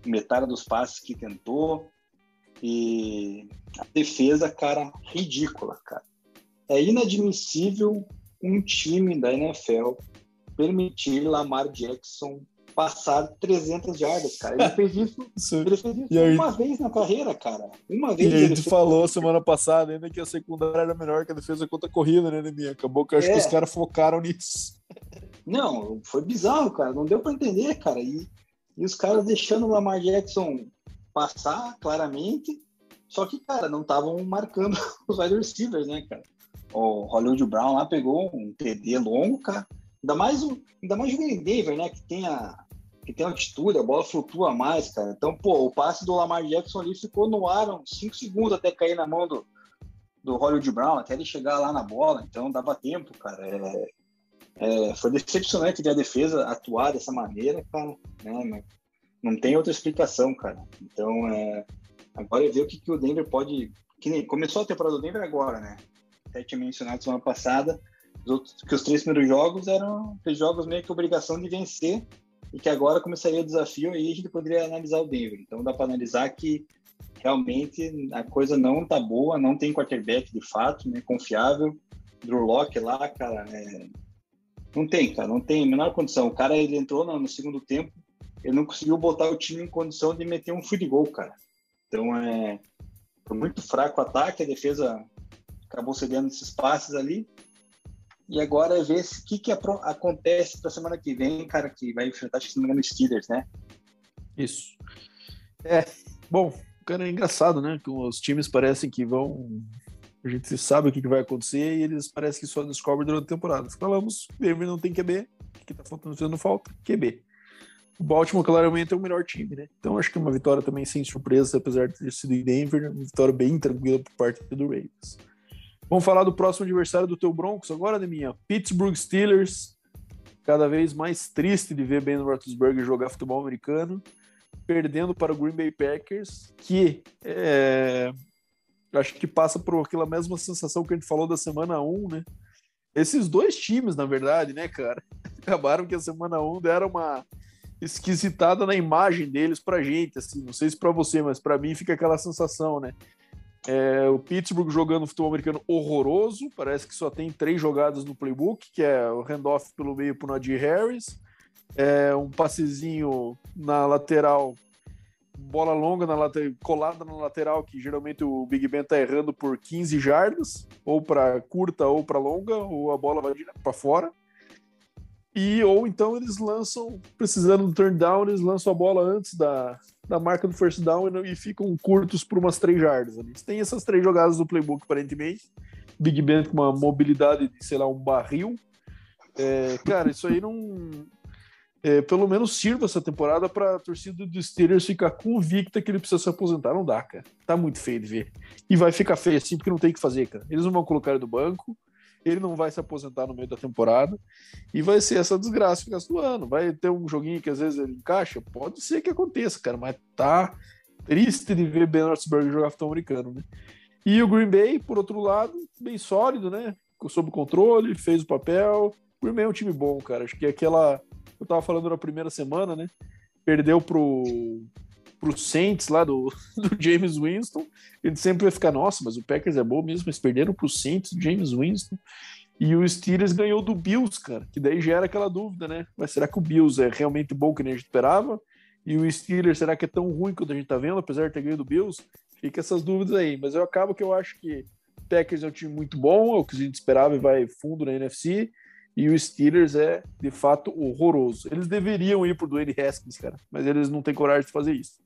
metade dos passes que tentou. E a defesa, cara, ridícula, cara. É inadmissível um time da NFL permitir Lamar Jackson passar 300 jardas, cara. Ele fez isso, ele fez isso aí... uma vez na carreira, cara. Uma vez. E aí tu falou semana passada ainda que a secundária era melhor que a defesa contra a corrida, né, Neminha? Acabou que eu acho é. que os caras focaram nisso. Não, foi bizarro, cara. Não deu para entender, cara. E, e os caras deixando o Lamar Jackson passar claramente. Só que, cara, não estavam marcando os wide receivers, né, cara? O Hollywood Brown lá pegou um TD longo, cara. Ainda mais, um, ainda mais jogando em Denver, né? Que tem, a, que tem altitude, a bola flutua mais, cara. Então, pô, o passe do Lamar Jackson ali ficou no ar uns 5 segundos até cair na mão do, do Hollywood Brown, até ele chegar lá na bola. Então, dava tempo, cara. É, é, foi decepcionante ver a defesa atuar dessa maneira, cara. Né? Não tem outra explicação, cara. Então, é, agora é ver o que, que o Denver pode. Que nem, começou a temporada do Denver agora, né? Até tinha mencionado semana passada os outros, que os três primeiros jogos eram jogos meio que obrigação de vencer e que agora começaria o desafio e a gente poderia analisar o Denver. Então dá para analisar que realmente a coisa não tá boa, não tem quarterback de fato, né? Confiável. Drew Locke lá, cara, é... não tem, cara, não tem a menor condição. O cara ele entrou no, no segundo tempo ele não conseguiu botar o time em condição de meter um field goal, cara. Então é foi muito fraco o ataque, a defesa acabou cedendo esses passes ali. E agora é ver o que, que acontece para semana que vem, cara, que vai enfrentar, acho que se não me engano, Steelers, né? Isso. É, bom, cara, é engraçado, né? Que os times parecem que vão. A gente sabe o que, que vai acontecer e eles parecem que só descobrem durante a temporada. Falamos, Denver não tem QB, o que tá faltando, fazendo falta? QB o Baltimore claramente é o melhor time, né? Então acho que é uma vitória também sem surpresa, apesar de ter sido em Denver, uma vitória bem tranquila por parte do Ravens. Vamos falar do próximo adversário do teu Broncos agora, minha Pittsburgh Steelers. Cada vez mais triste de ver Ben Roethlisberger jogar futebol americano, perdendo para o Green Bay Packers, que é, acho que passa por aquela mesma sensação que a gente falou da semana 1, né? Esses dois times, na verdade, né, cara? Acabaram que a semana 1 deram uma esquisitada na imagem deles pra gente, assim, não sei se pra você, mas pra mim fica aquela sensação, né? É, o Pittsburgh jogando futebol americano horroroso, parece que só tem três jogadas no playbook, que é o handoff pelo meio pro Nadir Harris, é, um passezinho na lateral, bola longa na lateral, colada na lateral, que geralmente o Big Ben tá errando por 15 jardas, ou para curta ou para longa, ou a bola vai para fora. E ou então eles lançam, precisando do turn down, eles lançam a bola antes da, da marca do first down e, e ficam curtos por umas três jardas. Eles têm essas três jogadas do playbook, aparentemente. Big Ben com uma mobilidade de, sei lá, um barril. É, cara, isso aí não. É, pelo menos sirva essa temporada para a torcida do Steelers ficar convicta que ele precisa se aposentar. Não dá, cara. Tá muito feio de ver. E vai ficar feio assim porque não tem o que fazer, cara. Eles não vão colocar ele do banco ele não vai se aposentar no meio da temporada e vai ser essa desgraça o do ano. Vai ter um joguinho que às vezes ele encaixa? Pode ser que aconteça, cara, mas tá triste de ver Ben Roethlisberger jogar futebol americano, né? E o Green Bay, por outro lado, bem sólido, né? Sob controle, fez o papel. O Green Bay é um time bom, cara. Acho que aquela. Eu tava falando na primeira semana, né? Perdeu pro, pro Saints lá do, do James Winston, ele sempre vai ficar, nossa, mas o Packers é bom mesmo, eles perderam pro Saints, do James Winston, e o Steelers ganhou do Bills, cara, que daí gera aquela dúvida, né? Mas será que o Bills é realmente bom que nem a gente esperava? E o Steelers, será que é tão ruim quanto a gente tá vendo, apesar de ter ganho do Bills? Fica essas dúvidas aí, mas eu acabo que eu acho que Packers é um time muito bom, é o que a gente esperava e vai fundo na NFC, e o Steelers é, de fato, horroroso. Eles deveriam ir pro Dwayne Haskins, cara, mas eles não têm coragem de fazer isso.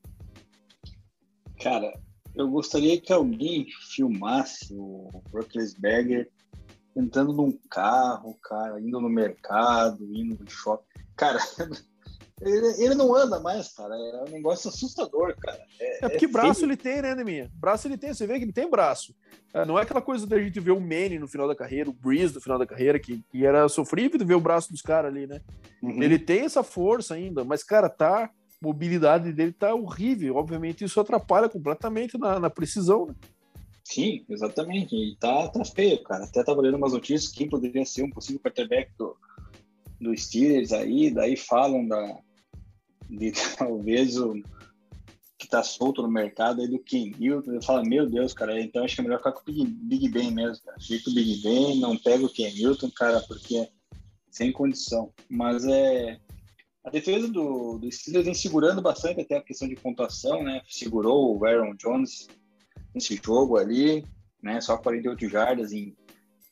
Cara, eu gostaria que alguém filmasse o Berger entrando num carro, cara, indo no mercado, indo no shopping. Cara, ele, ele não anda mais, cara. É um negócio assustador, cara. É, é porque é braço feio. ele tem, né, Neminha? Braço ele tem, você vê que ele tem braço. É, não é aquela coisa da gente ver o Manny no final da carreira, o Breeze no final da carreira, que, que era sofrível de ver o braço dos caras ali, né? Uhum. Ele tem essa força ainda, mas, cara, tá mobilidade dele tá horrível. Obviamente, isso atrapalha completamente na, na precisão, né? Sim, exatamente. E tá, tá feio, cara. Até tava lendo umas notícias quem poderia ser um possível quarterback do, do Steelers aí, daí falam da, de talvez o que tá solto no mercado aí do Ken Newton. Eu falo, meu Deus, cara, então acho que é melhor ficar com o Big, Big Ben mesmo, cara. Fica o Big Ben, não pega o Ken Newton, cara, porque é sem condição. Mas é a defesa do, do Steelers vem segurando bastante até a questão de pontuação, né? Segurou o Aaron Jones nesse jogo ali, né? Só 48 jardas em,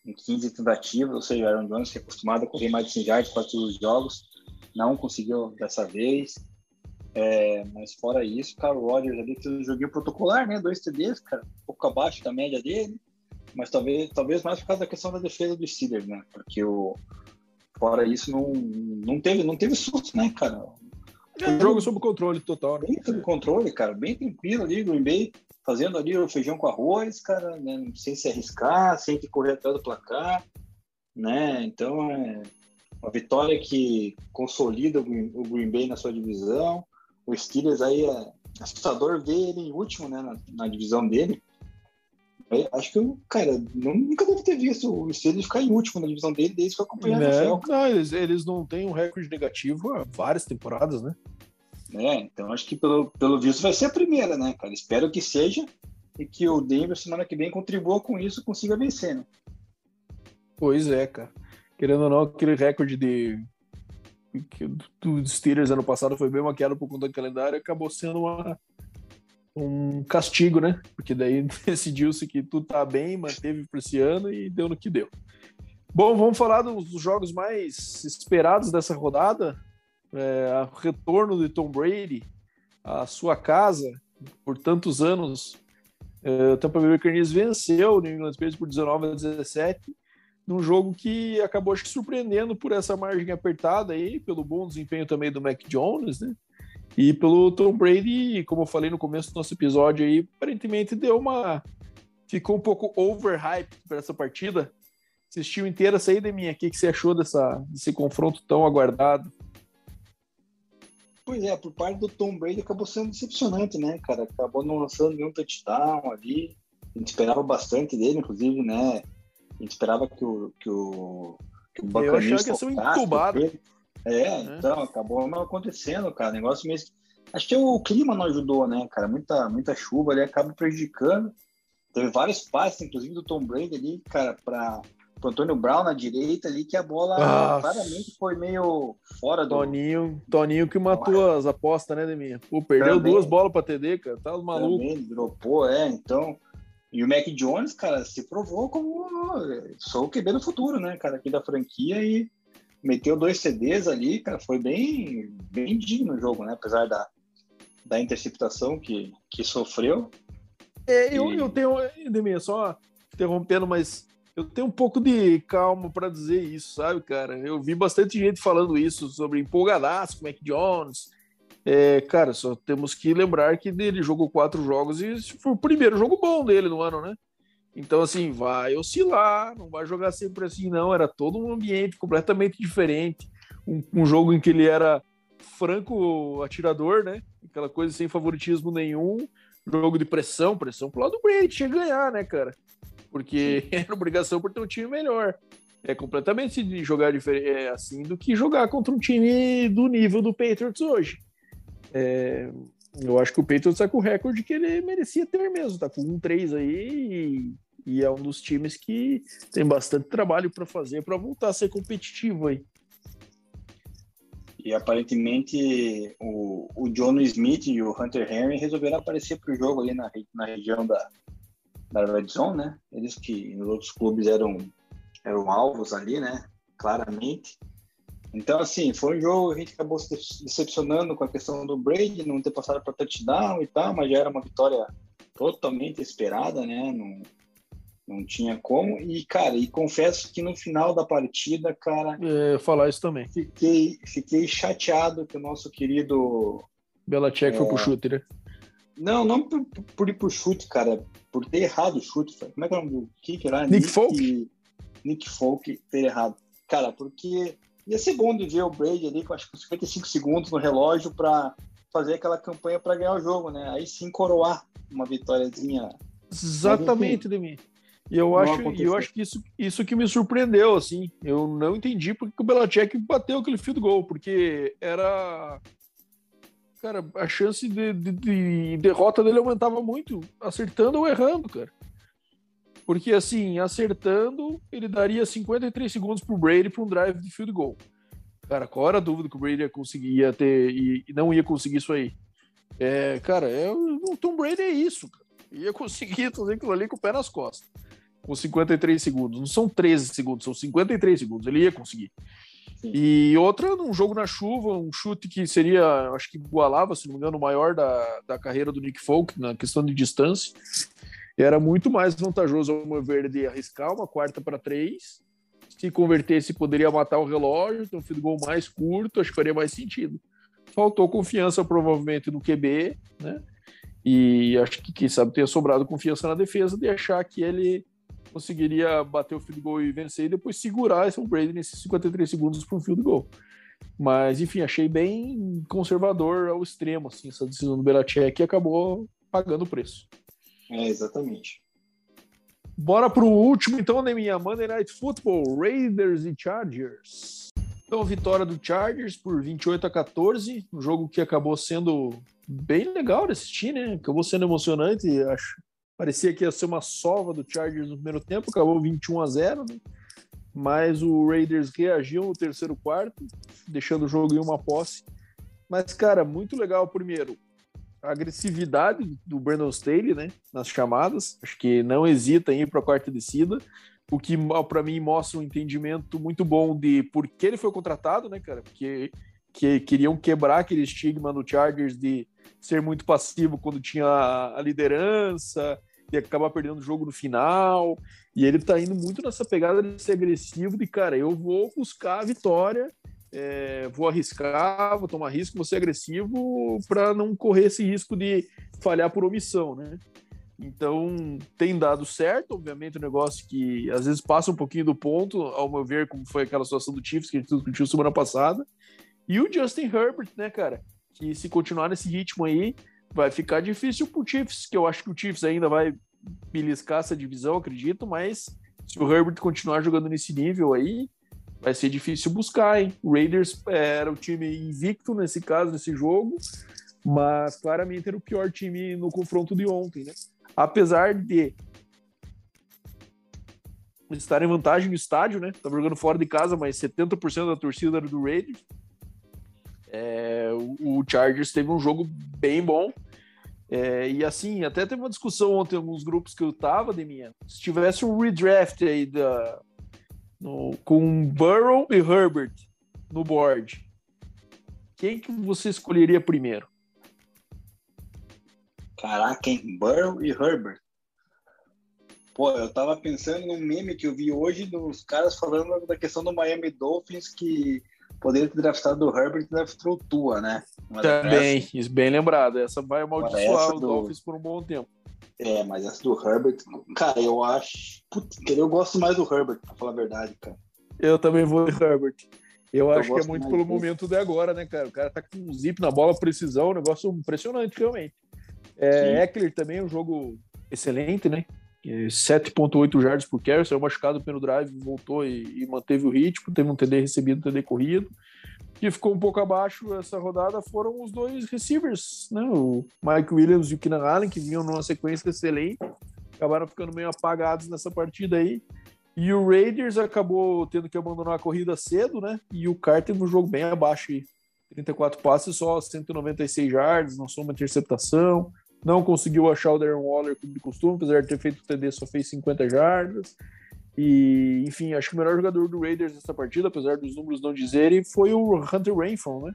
em 15 tentativas, ou seja, o Aaron Jones, que é acostumado a correr mais de 100 jardas para todos os jogos, não conseguiu dessa vez. É, mas fora isso, cara, o Rodgers ali fez um joguinho protocolar, né? Dois TDs, cara, um pouco abaixo da média dele, mas talvez, talvez mais por causa da questão da defesa do Steelers, né? Porque o, Fora isso, não, não, teve, não teve susto, né, cara? Um jogo sob controle total, né? Bem sob controle, cara. Bem tranquilo ali, Green Bay, fazendo ali o feijão com arroz, cara, né? sem se arriscar, sem que correr atrás do placar, né? Então, é uma vitória que consolida o Green, Bay na sua divisão. O Steelers aí é assustador ver ele em último, né, na, na divisão dele. Acho que eu, cara, nunca deve ter visto o Steelers ficar em último na divisão dele desde que eu acompanhei né? a Não, eles, eles não têm um recorde negativo há várias temporadas, né? É, então acho que pelo, pelo visto vai ser a primeira, né, cara? Espero que seja e que o Denver semana que vem contribua com isso e consiga vencer, né? Pois é, cara. Querendo ou não, aquele recorde de que do Steelers ano passado foi bem maquiado por conta do calendário acabou sendo uma, um castigo, né? Porque daí decidiu-se que tudo tá bem, manteve para esse ano e deu no que deu. Bom, vamos falar dos jogos mais esperados dessa rodada. É, o retorno de Tom Brady à sua casa por tantos anos. É, o Tampa Bay Buccaneers venceu o New England Patriots por 19 a 17 num jogo que acabou acho surpreendendo por essa margem apertada aí, pelo bom desempenho também do Mac Jones, né? E pelo Tom Brady, como eu falei no começo do nosso episódio aí, aparentemente deu uma. Ficou um pouco overhype para essa partida. Assistiu inteira essa aí, Deminha. O que, que você achou dessa, desse confronto tão aguardado? Pois é, por parte do Tom Brady acabou sendo decepcionante, né, cara? Acabou não lançando nenhum touchdown ali. A gente esperava bastante dele, inclusive, né? A gente esperava que o, que o, que o Eu achava que ia ser um entubado. É, é, então, acabou não acontecendo, cara. O negócio mesmo. Acho que o clima não ajudou, né, cara? Muita, muita chuva ali acaba prejudicando. Teve vários passes, inclusive do Tom Brady ali, cara, para o Antônio Brown na direita ali, que a bola Ah. claramente foi meio fora do. Toninho, Toninho que matou as apostas, né, Deminha? Pô, perdeu Também. duas bolas pra TD, cara. Tá maluco. Também dropou, é, então. E o Mac Jones, cara, se provou como sou o QB do futuro, né, cara, aqui da franquia e meteu dois CDs ali, cara, foi bem, bem digno o jogo, né, apesar da, da interceptação que, que sofreu. É, eu, E- eu tenho, Deminha, só interrompendo, mas eu tenho um pouco de calma pra dizer isso, sabe, cara? Eu vi bastante gente falando isso sobre empolgadaço com o Mac Jones. É, cara, só temos que lembrar que ele jogou quatro jogos e foi o primeiro jogo bom dele no ano, né? Então, assim, vai oscilar, não vai jogar sempre assim, não. Era todo um ambiente completamente diferente. Um, um jogo em que ele era franco atirador, né? Aquela coisa sem favoritismo nenhum. Jogo de pressão, pressão pro lado do Brady, tinha que ganhar, né, cara? Porque era obrigação por ter um time melhor. É completamente de jogar é, assim do que jogar contra um time do nível do Patriots hoje. É, eu acho que o Patriots tá com o recorde que ele merecia ter mesmo, tá com um 3 aí e, e é um dos times que tem bastante trabalho para fazer para voltar a ser competitivo aí. E aparentemente o, o John Smith e o Hunter Henry resolveram aparecer pro jogo ali na, na região da, da Red Zone, né? Eles que nos outros clubes eram, eram alvos ali, né? Claramente. Então, assim, foi um jogo, a gente acabou se decepcionando com a questão do Brady, não ter passado para touchdown e tal, mas já era uma vitória totalmente esperada, né? Não, não tinha como. E, cara, e confesso que no final da partida, cara, É, falar isso também. fiquei, fiquei chateado que o nosso querido. Belichick foi pro chute, né? Não, não por, por ir pro chute, cara, por ter errado o chute. cara. Como é que é o nome do kicker lá? Nick Folk? Nick Folk ter errado. Cara, porque ser bom de ver o Brady ali com acho que 55 segundos no relógio para fazer aquela campanha para ganhar o jogo, né? Aí sim coroar uma vitóriazinha. Exatamente, Demi. E eu acho, e aconteceu. eu acho que isso, isso que me surpreendeu, assim. Eu não entendi porque que o Belichick bateu aquele field goal, porque era. Cara, a chance de, de- de derrota dele aumentava muito, acertando ou errando, cara. Porque, assim, acertando, ele daria 53 segundos pro Brady para um drive de field goal. Cara, qual era a dúvida que o Brady ia conseguir ia ter e, e não ia conseguir isso aí? É, cara, é, o Tom Brady é isso, cara. Ia conseguir fazer aquilo ali com o pé nas costas. Com 53 segundos. Não são 13 segundos, são 53 segundos. Ele ia conseguir. Sim. E outra, num jogo na chuva, um chute que seria, acho que igualava, se não me engano, o maior da, da carreira do Nick Folk na questão de distância. Era muito mais vantajoso, ao meu ver, de arriscar uma quarta para três. Se convertesse, poderia matar o relógio, ter um field goal mais curto, acho que faria mais sentido. Faltou confiança, provavelmente, no QB, né? E acho que, quem sabe, tenha sobrado confiança na defesa de achar que ele conseguiria bater o field goal e vencer e depois segurar esse Brady nesses 53 segundos para um field goal. Mas, enfim, achei bem conservador ao extremo, assim, essa decisão do Belichick e acabou pagando o preço. É, exatamente. Bora pro último, então, né, minha Monday Night Football, Raiders e Chargers. Então, vitória do Chargers por 28 a 14, um jogo que acabou sendo bem legal de assistir, né? Acabou sendo emocionante, acho. Parecia que ia ser uma sova do Chargers no primeiro tempo, acabou 21 a 0, né? Mas o Raiders reagiu no terceiro quarto, deixando o jogo em uma posse. Mas, cara, muito legal primeiro a agressividade do Brandon Staley, né, nas chamadas. Acho que não hesita em ir para a quarta descida, o que para mim mostra um entendimento muito bom de por que ele foi contratado, né, cara? Porque que queriam quebrar aquele estigma no Chargers de ser muito passivo quando tinha a liderança e acabar perdendo o jogo no final. E ele tá indo muito nessa pegada de ser agressivo, de cara, eu vou buscar a vitória é, vou arriscar, vou tomar risco, vou ser agressivo para não correr esse risco de falhar por omissão, né? Então tem dado certo, obviamente, o um negócio que às vezes passa um pouquinho do ponto, ao meu ver, como foi aquela situação do Chiefs que a gente discutiu semana passada. E o Justin Herbert, né, cara? Que se continuar nesse ritmo aí, vai ficar difícil pro Chiefs, que eu acho que o Chiefs ainda vai beliscar essa divisão, acredito, mas se o Herbert continuar jogando nesse nível aí, vai ser difícil buscar, hein? O Raiders era o time invicto nesse caso, nesse jogo, mas claramente era o pior time no confronto de ontem, né? Apesar de estar em vantagem no estádio, né? Tava jogando fora de casa, mas 70% da torcida era do Raiders. É, o Chargers teve um jogo bem bom. É, e assim, até teve uma discussão ontem em alguns grupos que eu tava, de. Se tivesse um redraft aí da, no, com Burrow e Herbert no board, quem que você escolheria primeiro? Caraca, hein? Burrow e Herbert. Pô, eu tava pensando num meme que eu vi hoje dos caras falando da questão do Miami Dolphins que poderia ter draftado o Herbert e draftou Tua, né? Mas Também, essa... isso bem lembrado. Essa vai amaldiçoar o do... Dolphins por um bom tempo. É, mas essa do Herbert, cara, eu acho. Putz, eu gosto mais do Herbert, pra falar a verdade, cara. Eu também vou de Herbert. Eu, eu acho que é muito pelo desse. momento de agora, né, cara? O cara tá com um zip na bola, precisão, um negócio impressionante, realmente. É, Eckler também é um jogo excelente, né? 7.8 jardas por carry, saiu machucado pelo drive, voltou e, e, manteve o ritmo, teve um TD recebido, um TD corrido. que ficou um pouco abaixo essa rodada foram os dois receivers, né? O Mike Williams e o Keenan Allen, que vinham numa sequência excelente, acabaram ficando meio apagados nessa partida aí. E o Raiders acabou tendo que abandonar a corrida cedo, né? E o Carter teve um jogo bem abaixo aí. 34 passes, só 196 jardas, não só uma interceptação não conseguiu achar o Darren Waller como de costume, apesar de ter feito o TD, só fez 50 jardas. E, enfim, acho que o melhor jogador do Raiders nessa partida, apesar dos números não dizerem, foi o Hunter Renfro, né?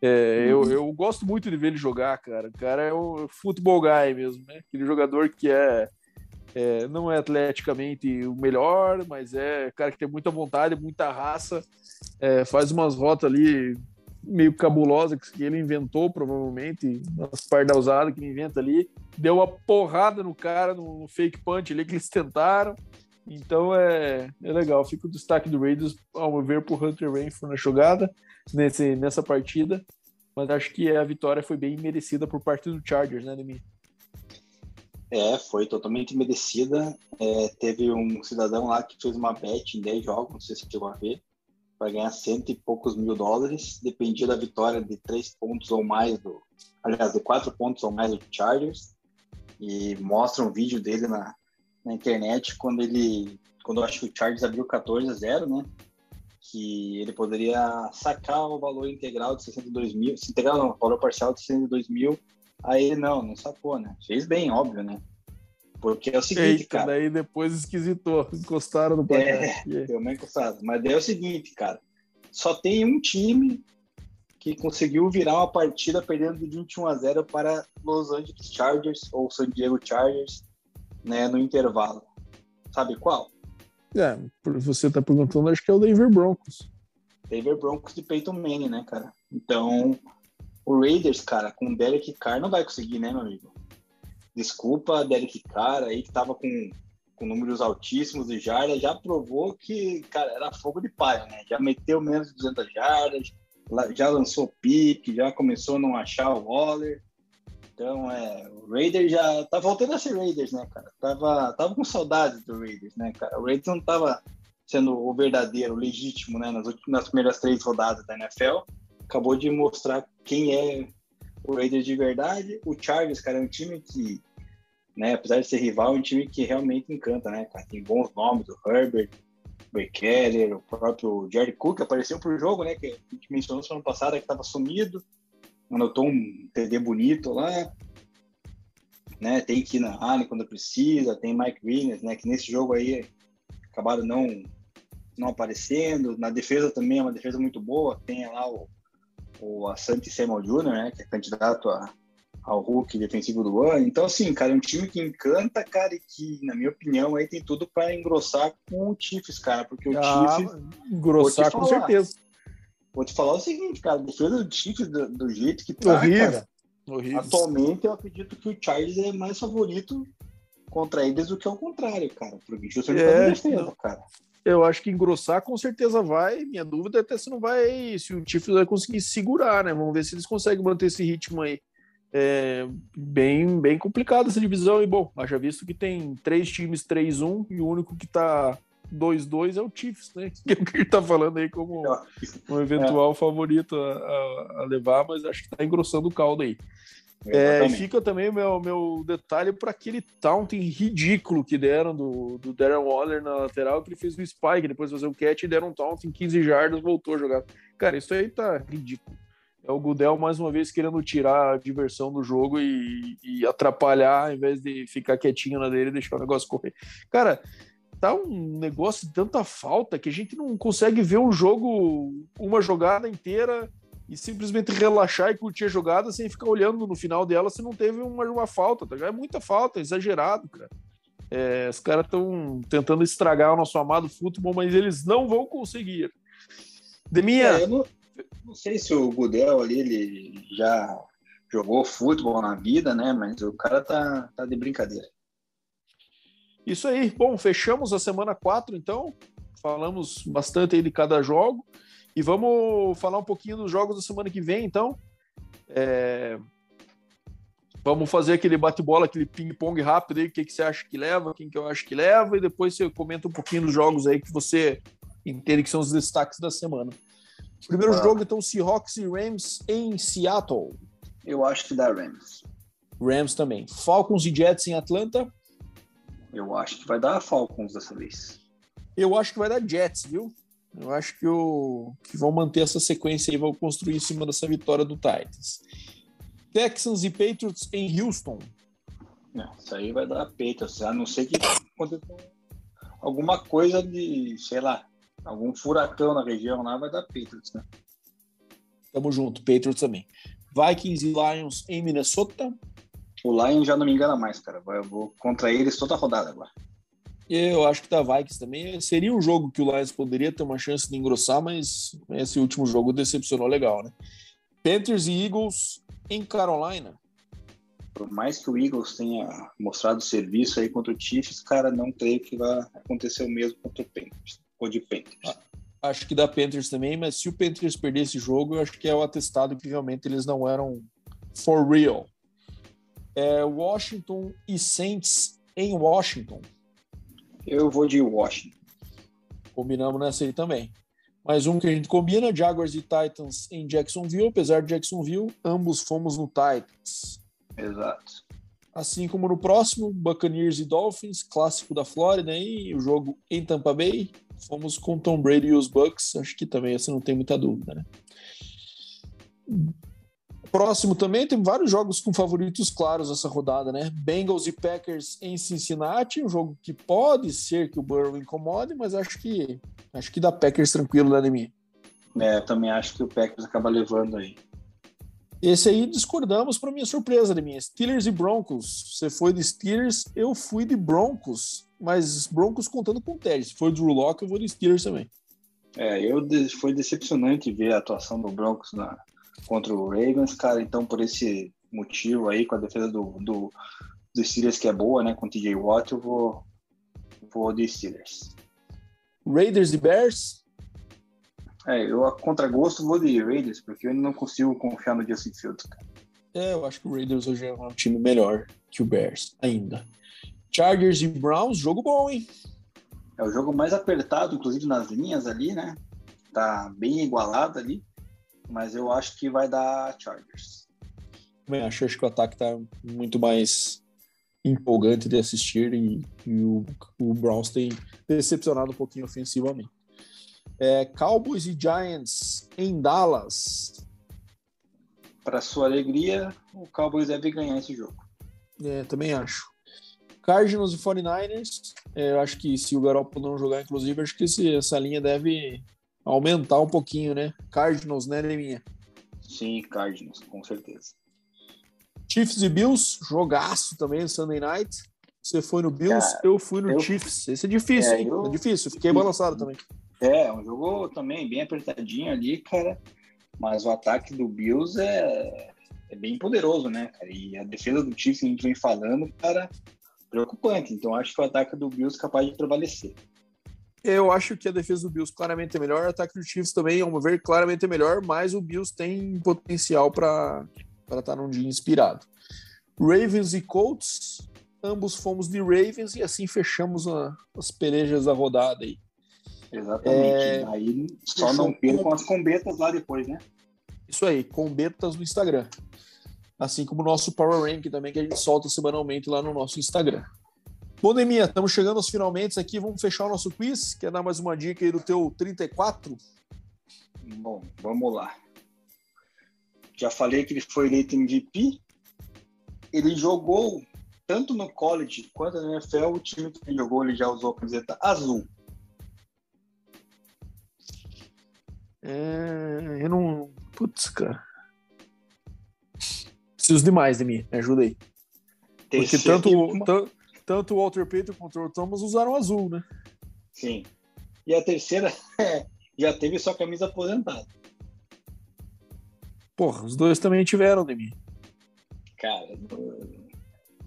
É, eu, uhum. eu gosto muito de ver ele jogar, cara. O cara é o futebol guy mesmo, né? Aquele jogador que é, é, não é atleticamente o melhor, mas é cara que tem muita vontade, muita raça, é, faz umas rotas ali meio cabulosa que ele inventou, provavelmente, nas pardalzadas que ele inventa ali. Deu uma porrada no cara no, no, fake punch ali que eles tentaram. Então é, é legal. Fica o destaque do Raiders, ao meu ver, por Hunter Renfrew na jogada, nesse, nessa partida. Mas acho que a vitória foi bem merecida por parte do Chargers, né, Demi? É, foi totalmente merecida. É, teve um cidadão lá que fez uma bet em 10 jogos, não sei se chegou a ver para ganhar cento e poucos mil dólares, dependia da vitória de três pontos ou mais do, aliás, de quatro pontos ou mais do Chargers, e mostra um vídeo dele na, na internet quando ele, quando eu acho que o Chargers abriu 14 a 0, né, que ele poderia sacar o valor integral de 62 mil, integral não, valor parcial de 62 mil, aí ele não, não sacou, né, fez bem, óbvio, né, porque é o seguinte, Eita, cara. Daí depois esquisitou, encostaram no placar. É, deu uma encostada. Mas daí é o seguinte, cara. Só tem um time que conseguiu virar uma partida perdendo de 21 a 0 para Los Angeles Chargers ou San Diego Chargers, né, no intervalo. Sabe qual? É, você tá perguntando, acho que é o Denver Broncos. Denver Broncos de Peyton Manning, né, cara? Então, o Raiders, cara, com o Derek Carr não vai conseguir, né, meu amigo? Desculpa, Derek Carr aí que tava com, com números altíssimos de jardas, já provou que, cara, era fogo de palha, né? Já meteu menos de 200 jardas, já lançou pique, já começou a não achar o Waller. Então, é, o Raiders já tá voltando a ser Raiders, né, cara? Tava, tava com saudades do Raiders, né, cara? O Raiders não tava sendo o verdadeiro, o legítimo, né, nas, últimas, nas primeiras três rodadas da NFL. Acabou de mostrar quem é o Raiders de verdade. O Chargers, cara, é um time que, né, apesar de ser rival, é um time que realmente encanta, né, cara? Tem bons nomes, o Herbert, o Keller, o próprio Jerry Cook apareceu pro jogo, né, que a gente mencionou no ano passado que estava sumido, anotou um TD bonito lá, né, tem na Allen quando precisa, tem Mike Williams, né, que nesse jogo aí acabaram não não aparecendo, na defesa também é uma defesa muito boa, tem lá o o Asante Samuel Jr., né, que é candidato a, ao Hulk defensivo do ano. Então, assim, cara, é um time que encanta, cara, e que, na minha opinião, aí tem tudo para engrossar com o Chiefs, cara, porque o ah, Chiefs... Engrossar com certeza. Vou te falar o seguinte, cara, a defesa do Chiefs, do, do jeito que tá, Horrível. cara, Horrível. atualmente eu acredito que o Charles é mais favorito contra eles do que ao contrário, cara, porque o Houston é, defesa, cara eu acho que engrossar com certeza vai. Minha dúvida é até se não vai, se o Chiefs vai conseguir segurar, né? Vamos ver se eles conseguem manter esse ritmo aí. é bem, bem complicada essa divisão. E bom, haja visto que tem três times 3-1 e o único que tá 2-2 é o Chiefs, né? Que é o que ele tá falando aí como um eventual é. favorito a, a, a, levar, mas acho que tá engrossando o caldo aí. É, fica também meu, meu detalhe para aquele taunting ridículo que deram do, do Darren Waller na lateral, que ele fez o spike, depois fazer o catch e deram um taunting 15 jardas, voltou a jogar. Cara, isso aí tá ridículo. É o Gudel mais uma vez querendo tirar a diversão do jogo e, e atrapalhar, em vez de ficar quietinho na dele e deixar o negócio correr. Cara, tá um negócio de tanta falta que a gente não consegue ver um jogo, uma jogada inteira e simplesmente relaxar e curtir a jogada sem ficar olhando no final dela se não teve uma, uma falta, tá? É muita falta, é exagerado, cara. É, os caras estão tentando estragar o nosso amado futebol, mas eles não vão conseguir. Deminha. É, eu não, não, sei se o Gudel ali ele já jogou futebol na vida, né? Mas o cara tá, tá de brincadeira. Isso aí. Bom, fechamos a semana 4, então. Falamos bastante aí de cada jogo. E vamos falar um pouquinho dos jogos da semana que vem, então. É... Vamos fazer aquele bate-bola, aquele ping-pong rápido aí, o que, que você acha que leva, quem que eu acho que leva, e depois você comenta um pouquinho dos jogos aí que você entende que são os destaques da semana. Primeiro ah. jogo, então, Seahawks e Rams em Seattle. Eu acho que dá Rams. Rams também. Falcons e Jets em Atlanta. Eu acho que vai dar Falcons dessa vez. Eu acho que vai dar Jets, viu? Eu acho que, o, que vão manter essa sequência e vão construir em cima dessa vitória do Titans. Texans e Patriots em Houston. Não, isso aí vai dar Patriots, a não ser que aconteça alguma coisa de, sei lá, algum furacão na região lá, vai dar Patriots, né? Tamo junto, Patriots também. Vikings e Lions em Minnesota. O Lions já não me engana mais, cara. Eu vou contra eles toda a rodada agora. Eu acho que da Vikings também seria um jogo que o Lions poderia ter uma chance de engrossar, mas esse último jogo decepcionou legal, né? Panthers e Eagles em Carolina. Por mais que o Eagles tenha mostrado serviço aí contra o Chiefs, cara, não creio que vai acontecer o mesmo contra o Panthers, ou de Panthers. Ah, acho que da Panthers também, mas se o Panthers perder esse jogo, eu acho que é o atestado que realmente eles não eram for real. É Washington e Saints em Washington. Eu vou de Washington. Combinamos nessa aí também. Mais um que a gente combina, Jaguars e Titans em Jacksonville. Apesar de Jacksonville, ambos fomos no Titans. Exato. Assim como no próximo, Buccaneers e Dolphins, clássico da Flórida, e o jogo em Tampa Bay. Fomos com Tom Brady e os Bucks. Acho que também essa não tem muita dúvida, né? Próximo também tem vários jogos com favoritos claros essa rodada, né? Bengals e Packers em Cincinnati, um jogo que pode ser que o Burrow incomode, mas acho que acho que dá Packers tranquilo, né, Demi? É, também acho que o Packers acaba levando aí. Esse aí discordamos para minha surpresa, Demi. Steelers e Broncos. Você foi de Steelers, eu fui de Broncos, mas Broncos contando com o Teddy. Se for Drew Locke, eu vou de Steelers também. É, eu foi decepcionante ver a atuação do Broncos na, contra o Ravens, cara. Então, por esse motivo aí, com a defesa do, do, do Steelers, que é boa, né, com o TJ Watt, eu vou, vou de Steelers. Raiders e Bears? É, eu a contragosto vou de Raiders, porque eu ainda não consigo confiar no Justin Fields, cara. É, eu acho que o Raiders hoje é um time melhor que o Bears, ainda. Chargers e Browns, jogo bom, hein? É o jogo mais apertado, inclusive nas linhas ali, né? Tá bem igualado ali mas eu acho que vai dar Chargers. Também acho, acho que o ataque está muito mais empolgante de assistir e, e o, o, Browns tem decepcionado um pouquinho ofensivamente. É, Cowboys e Giants em Dallas. Para sua alegria, o Cowboys deve ganhar esse jogo. É, também acho. Cardinals e 49ers. É, eu acho que se o Garoppolo não jogar, inclusive, acho que esse, essa linha deve aumentar um pouquinho, né? Cardinals, né, Leminha? Sim, Cardinals, com certeza. Chiefs e Bills, jogaço também, Sunday Night. Você foi no Bills, Cara, eu fui no eu... Chiefs. Esse é difícil, é, hein? Eu... É difícil, fiquei balançado também. É, um jogo também bem apertadinho ali, cara. Mas o ataque do Bills é, é bem poderoso, né, cara? E a defesa do Chiefs, a gente vem falando, cara, preocupante. Então acho que o ataque do Bills é capaz de prevalecer. Eu acho que a defesa do Bills claramente é melhor, o ataque do Chiefs também, ao meu ver, claramente é melhor, mas o Bills tem potencial para estar num dia inspirado. Ravens e Colts, ambos fomos de Ravens e assim fechamos a, as pelejas da rodada aí. Exatamente. É... Aí só não percam as combetas lá depois, né? Isso aí, combetas no Instagram. Assim como o nosso Power Rank também, que a gente solta semanalmente lá no nosso Instagram. Bom, Neminha, estamos chegando aos finalmente aqui. Vamos fechar o nosso quiz. Quer dar mais uma dica aí do teu 34? Bom, vamos lá. Já falei que ele foi eleito MVP. Ele jogou tanto no college quanto na NFL. O time que ele jogou, ele já usou a camiseta azul. É, eu não. Putz, cara. Preciso de mais de mim. Me ajuda aí. Porque tanto, tanto, o Walter Payton quanto o Thomas usaram azul, né? Sim. E a terceira é, já teve sua camisa aposentada. Porra, os dois também tiveram de mim. Cara,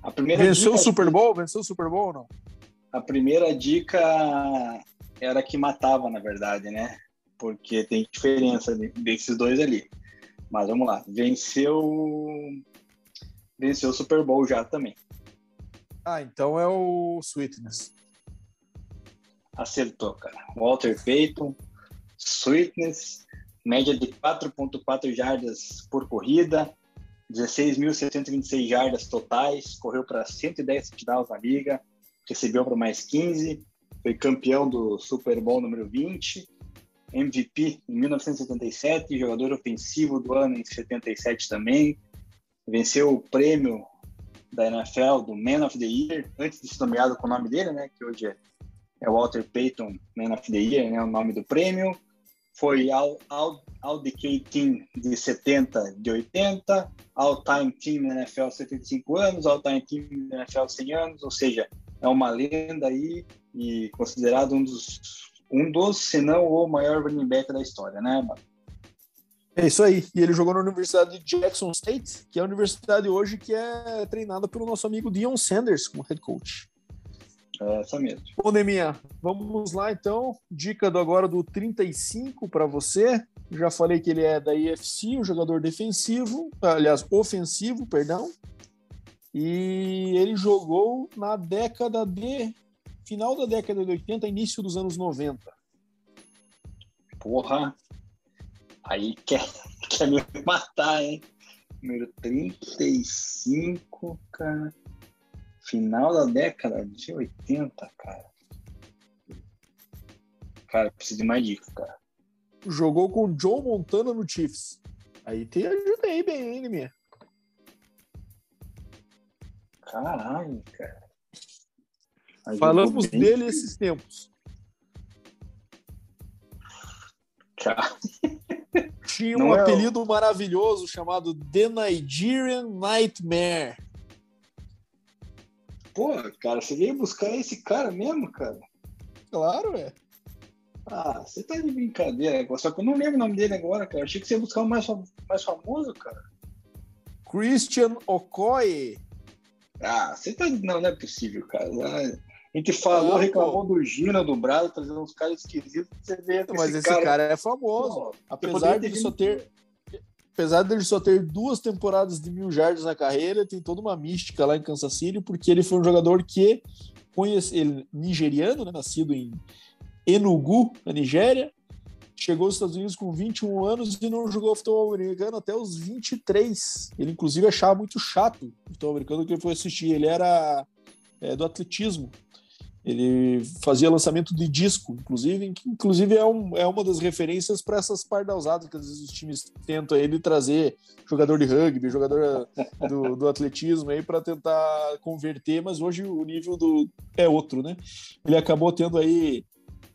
a primeira Venceu o Super Bowl? Venceu o Super Bowl ou não? A primeira dica era que matava, na verdade, né? Porque tem diferença desses dois ali. Mas vamos lá. Venceu. Venceu o Super Bowl já também. Ah, então é o Sweetness. Acertou, cara. Walter Payton, Sweetness, média de 4.4 jardas por corrida, 16.726 jardas totais, correu para 110 touchdowns na liga, recebeu para mais 15, foi campeão do Super Bowl número 20, MVP em 1977, jogador ofensivo do ano em 77 também, venceu o prêmio da NFL, do Man of the Year, antes de ser nomeado com o nome dele, né, que hoje é, é Walter Payton Man of the Year, né, o nome do prêmio. Foi All, All, All Decade Team de 70, de 80, All Time Team na NFL 75 anos, All Time Team na NFL 100 anos, ou seja, é uma lenda aí e considerado um dos, um dos, se não o maior running back da história, né, mano? É isso aí. E ele jogou na Universidade de Jackson State, que é a universidade hoje que é treinada pelo nosso amigo Dion Sanders como head coach. É essa mesmo. Bom, Deminha, vamos lá então. Dica do agora do 35 para você. Já falei que ele é da IFC, um jogador defensivo, aliás, ofensivo, perdão. E ele jogou na década de. final da década de 80, início dos anos 90. Porra, Aí quer, quer me matar, hein? Número 35, cara. Final da década de 80, cara. Cara, preciso de mais dica, cara. Jogou com o John Montana no Chiefs. Aí te ajudei bem, hein, minha. Caralho, cara. Falamos dele esses tempos. Cara tinha um é apelido o... maravilhoso chamado The Nigerian Nightmare. Pô, cara, você veio buscar esse cara mesmo, cara? Claro, é. Ah, você tá de brincadeira, só que eu não lembro o nome dele agora, cara. Achei que você ia buscar o mais, mais famoso, cara. Christian Okoye. Ah, você tá. Não, não é possível, cara. A gente falou, ah, reclamou pô. do Gina, do Brado, trazendo uns caras esquisitos. Você vê Mas esse, esse cara... cara... é famoso. Pô, apesar de só ter. Apesar dele só ter duas temporadas de mil jardas na carreira, tem toda uma mística lá em Kansas City, porque ele foi um jogador que conhece, ele, nigeriano, né, nascido em Enugu, na Nigéria, chegou aos Estados Unidos com 21 anos e não jogou futebol americano até os 23. Ele, inclusive, achava muito chato o futebol americano que ele foi assistir. Ele era é, do atletismo. Ele fazia lançamento de disco, inclusive, que inclusive é, um, é uma das referências para essas pardalzadas que às vezes os times tentam ele trazer jogador de rugby, jogador do, do atletismo aí para tentar converter, mas hoje o nível do é outro, né? Ele acabou tendo aí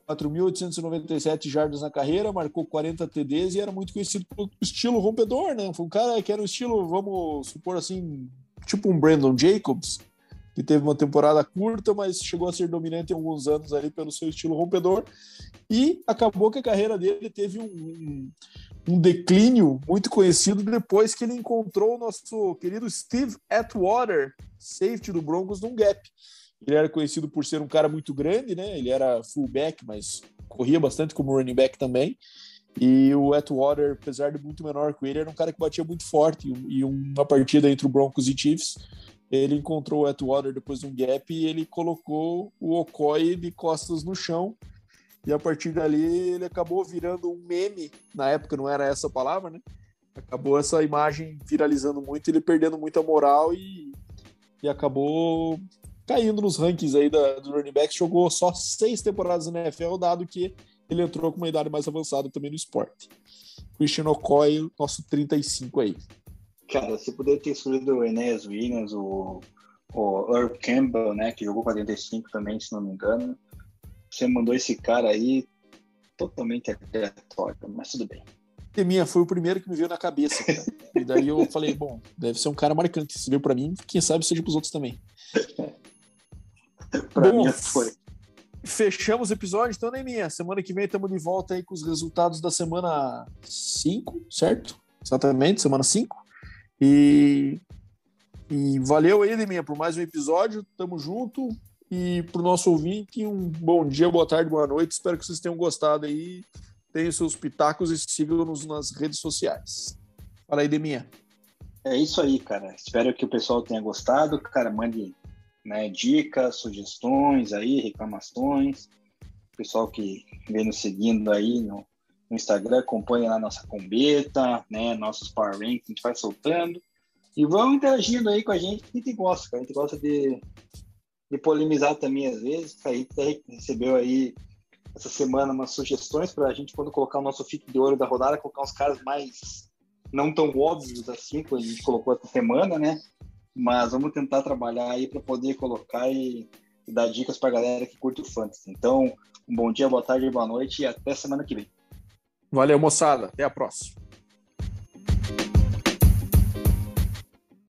4.897 jardas na carreira, marcou 40 TDs e era muito conhecido pelo estilo rompedor, né? Foi um cara que era um estilo, vamos supor assim, tipo um Brandon Jacobs, que teve uma temporada curta, mas chegou a ser dominante em alguns anos ali pelo seu estilo rompedor. E acabou que a carreira dele teve um, um, declínio muito conhecido depois que ele encontrou o nosso querido Steve Atwater, safety do Broncos, num gap. Ele era conhecido por ser um cara muito grande, né? Ele era fullback, mas corria bastante como running back também. E o Atwater, apesar de muito menor que ele, era um cara que batia muito forte. E uma partida entre o Broncos e Chiefs, ele encontrou o Atwater depois de um gap e ele colocou o Okoye de costas no chão. E a partir dali ele acabou virando um meme. Na época não era essa palavra, né? Acabou essa imagem viralizando muito, ele perdendo muita moral e, e acabou caindo nos rankings aí da, do running back. Jogou só seis temporadas na NFL, dado que ele entrou com uma idade mais avançada também no esporte. Christian Okoye, nosso 35 aí. Cara, você poderia ter escolhido o Enéas Williams, o, o Earl Campbell, né, que jogou 45 também, se não me engano. Você mandou esse cara aí totalmente aleatório, mas tudo bem. Minha foi o primeiro que me veio na cabeça. Cara. E daí eu falei, bom, deve ser um cara marcante. Se veio para mim, quem sabe seja para os outros também. para mim foi. Fechamos o episódio, então, nem minha. Semana que vem estamos de volta aí com os resultados da semana 5, certo? Exatamente, semana 5. E, e valeu aí, Deminha, por mais um episódio. Tamo junto. E pro nosso ouvinte, um bom dia, boa tarde, boa noite. Espero que vocês tenham gostado aí. Tenham seus pitacos e sigam-nos nas redes sociais. Fala aí, Deminha. É isso aí, cara. Espero que o pessoal tenha gostado. Cara, mande né, dicas, sugestões aí, reclamações. O pessoal que vem nos seguindo aí no, no Instagram, acompanha lá nossa combeta, né, nossos Power Rankings, a gente vai soltando. E vão interagindo aí com a gente, que a gente gosta, cara. A gente gosta de, de polemizar também às vezes. A gente recebeu aí essa semana umas sugestões para a gente, quando colocar o nosso fit de ouro da rodada, colocar uns caras mais não tão óbvios assim, que a gente colocou essa semana, né? Mas vamos tentar trabalhar aí para poder colocar e, e dar dicas para a galera que curte o fantasy. Então, um bom dia, boa tarde, boa noite e até semana que vem. Valeu, moçada. Até a próxima.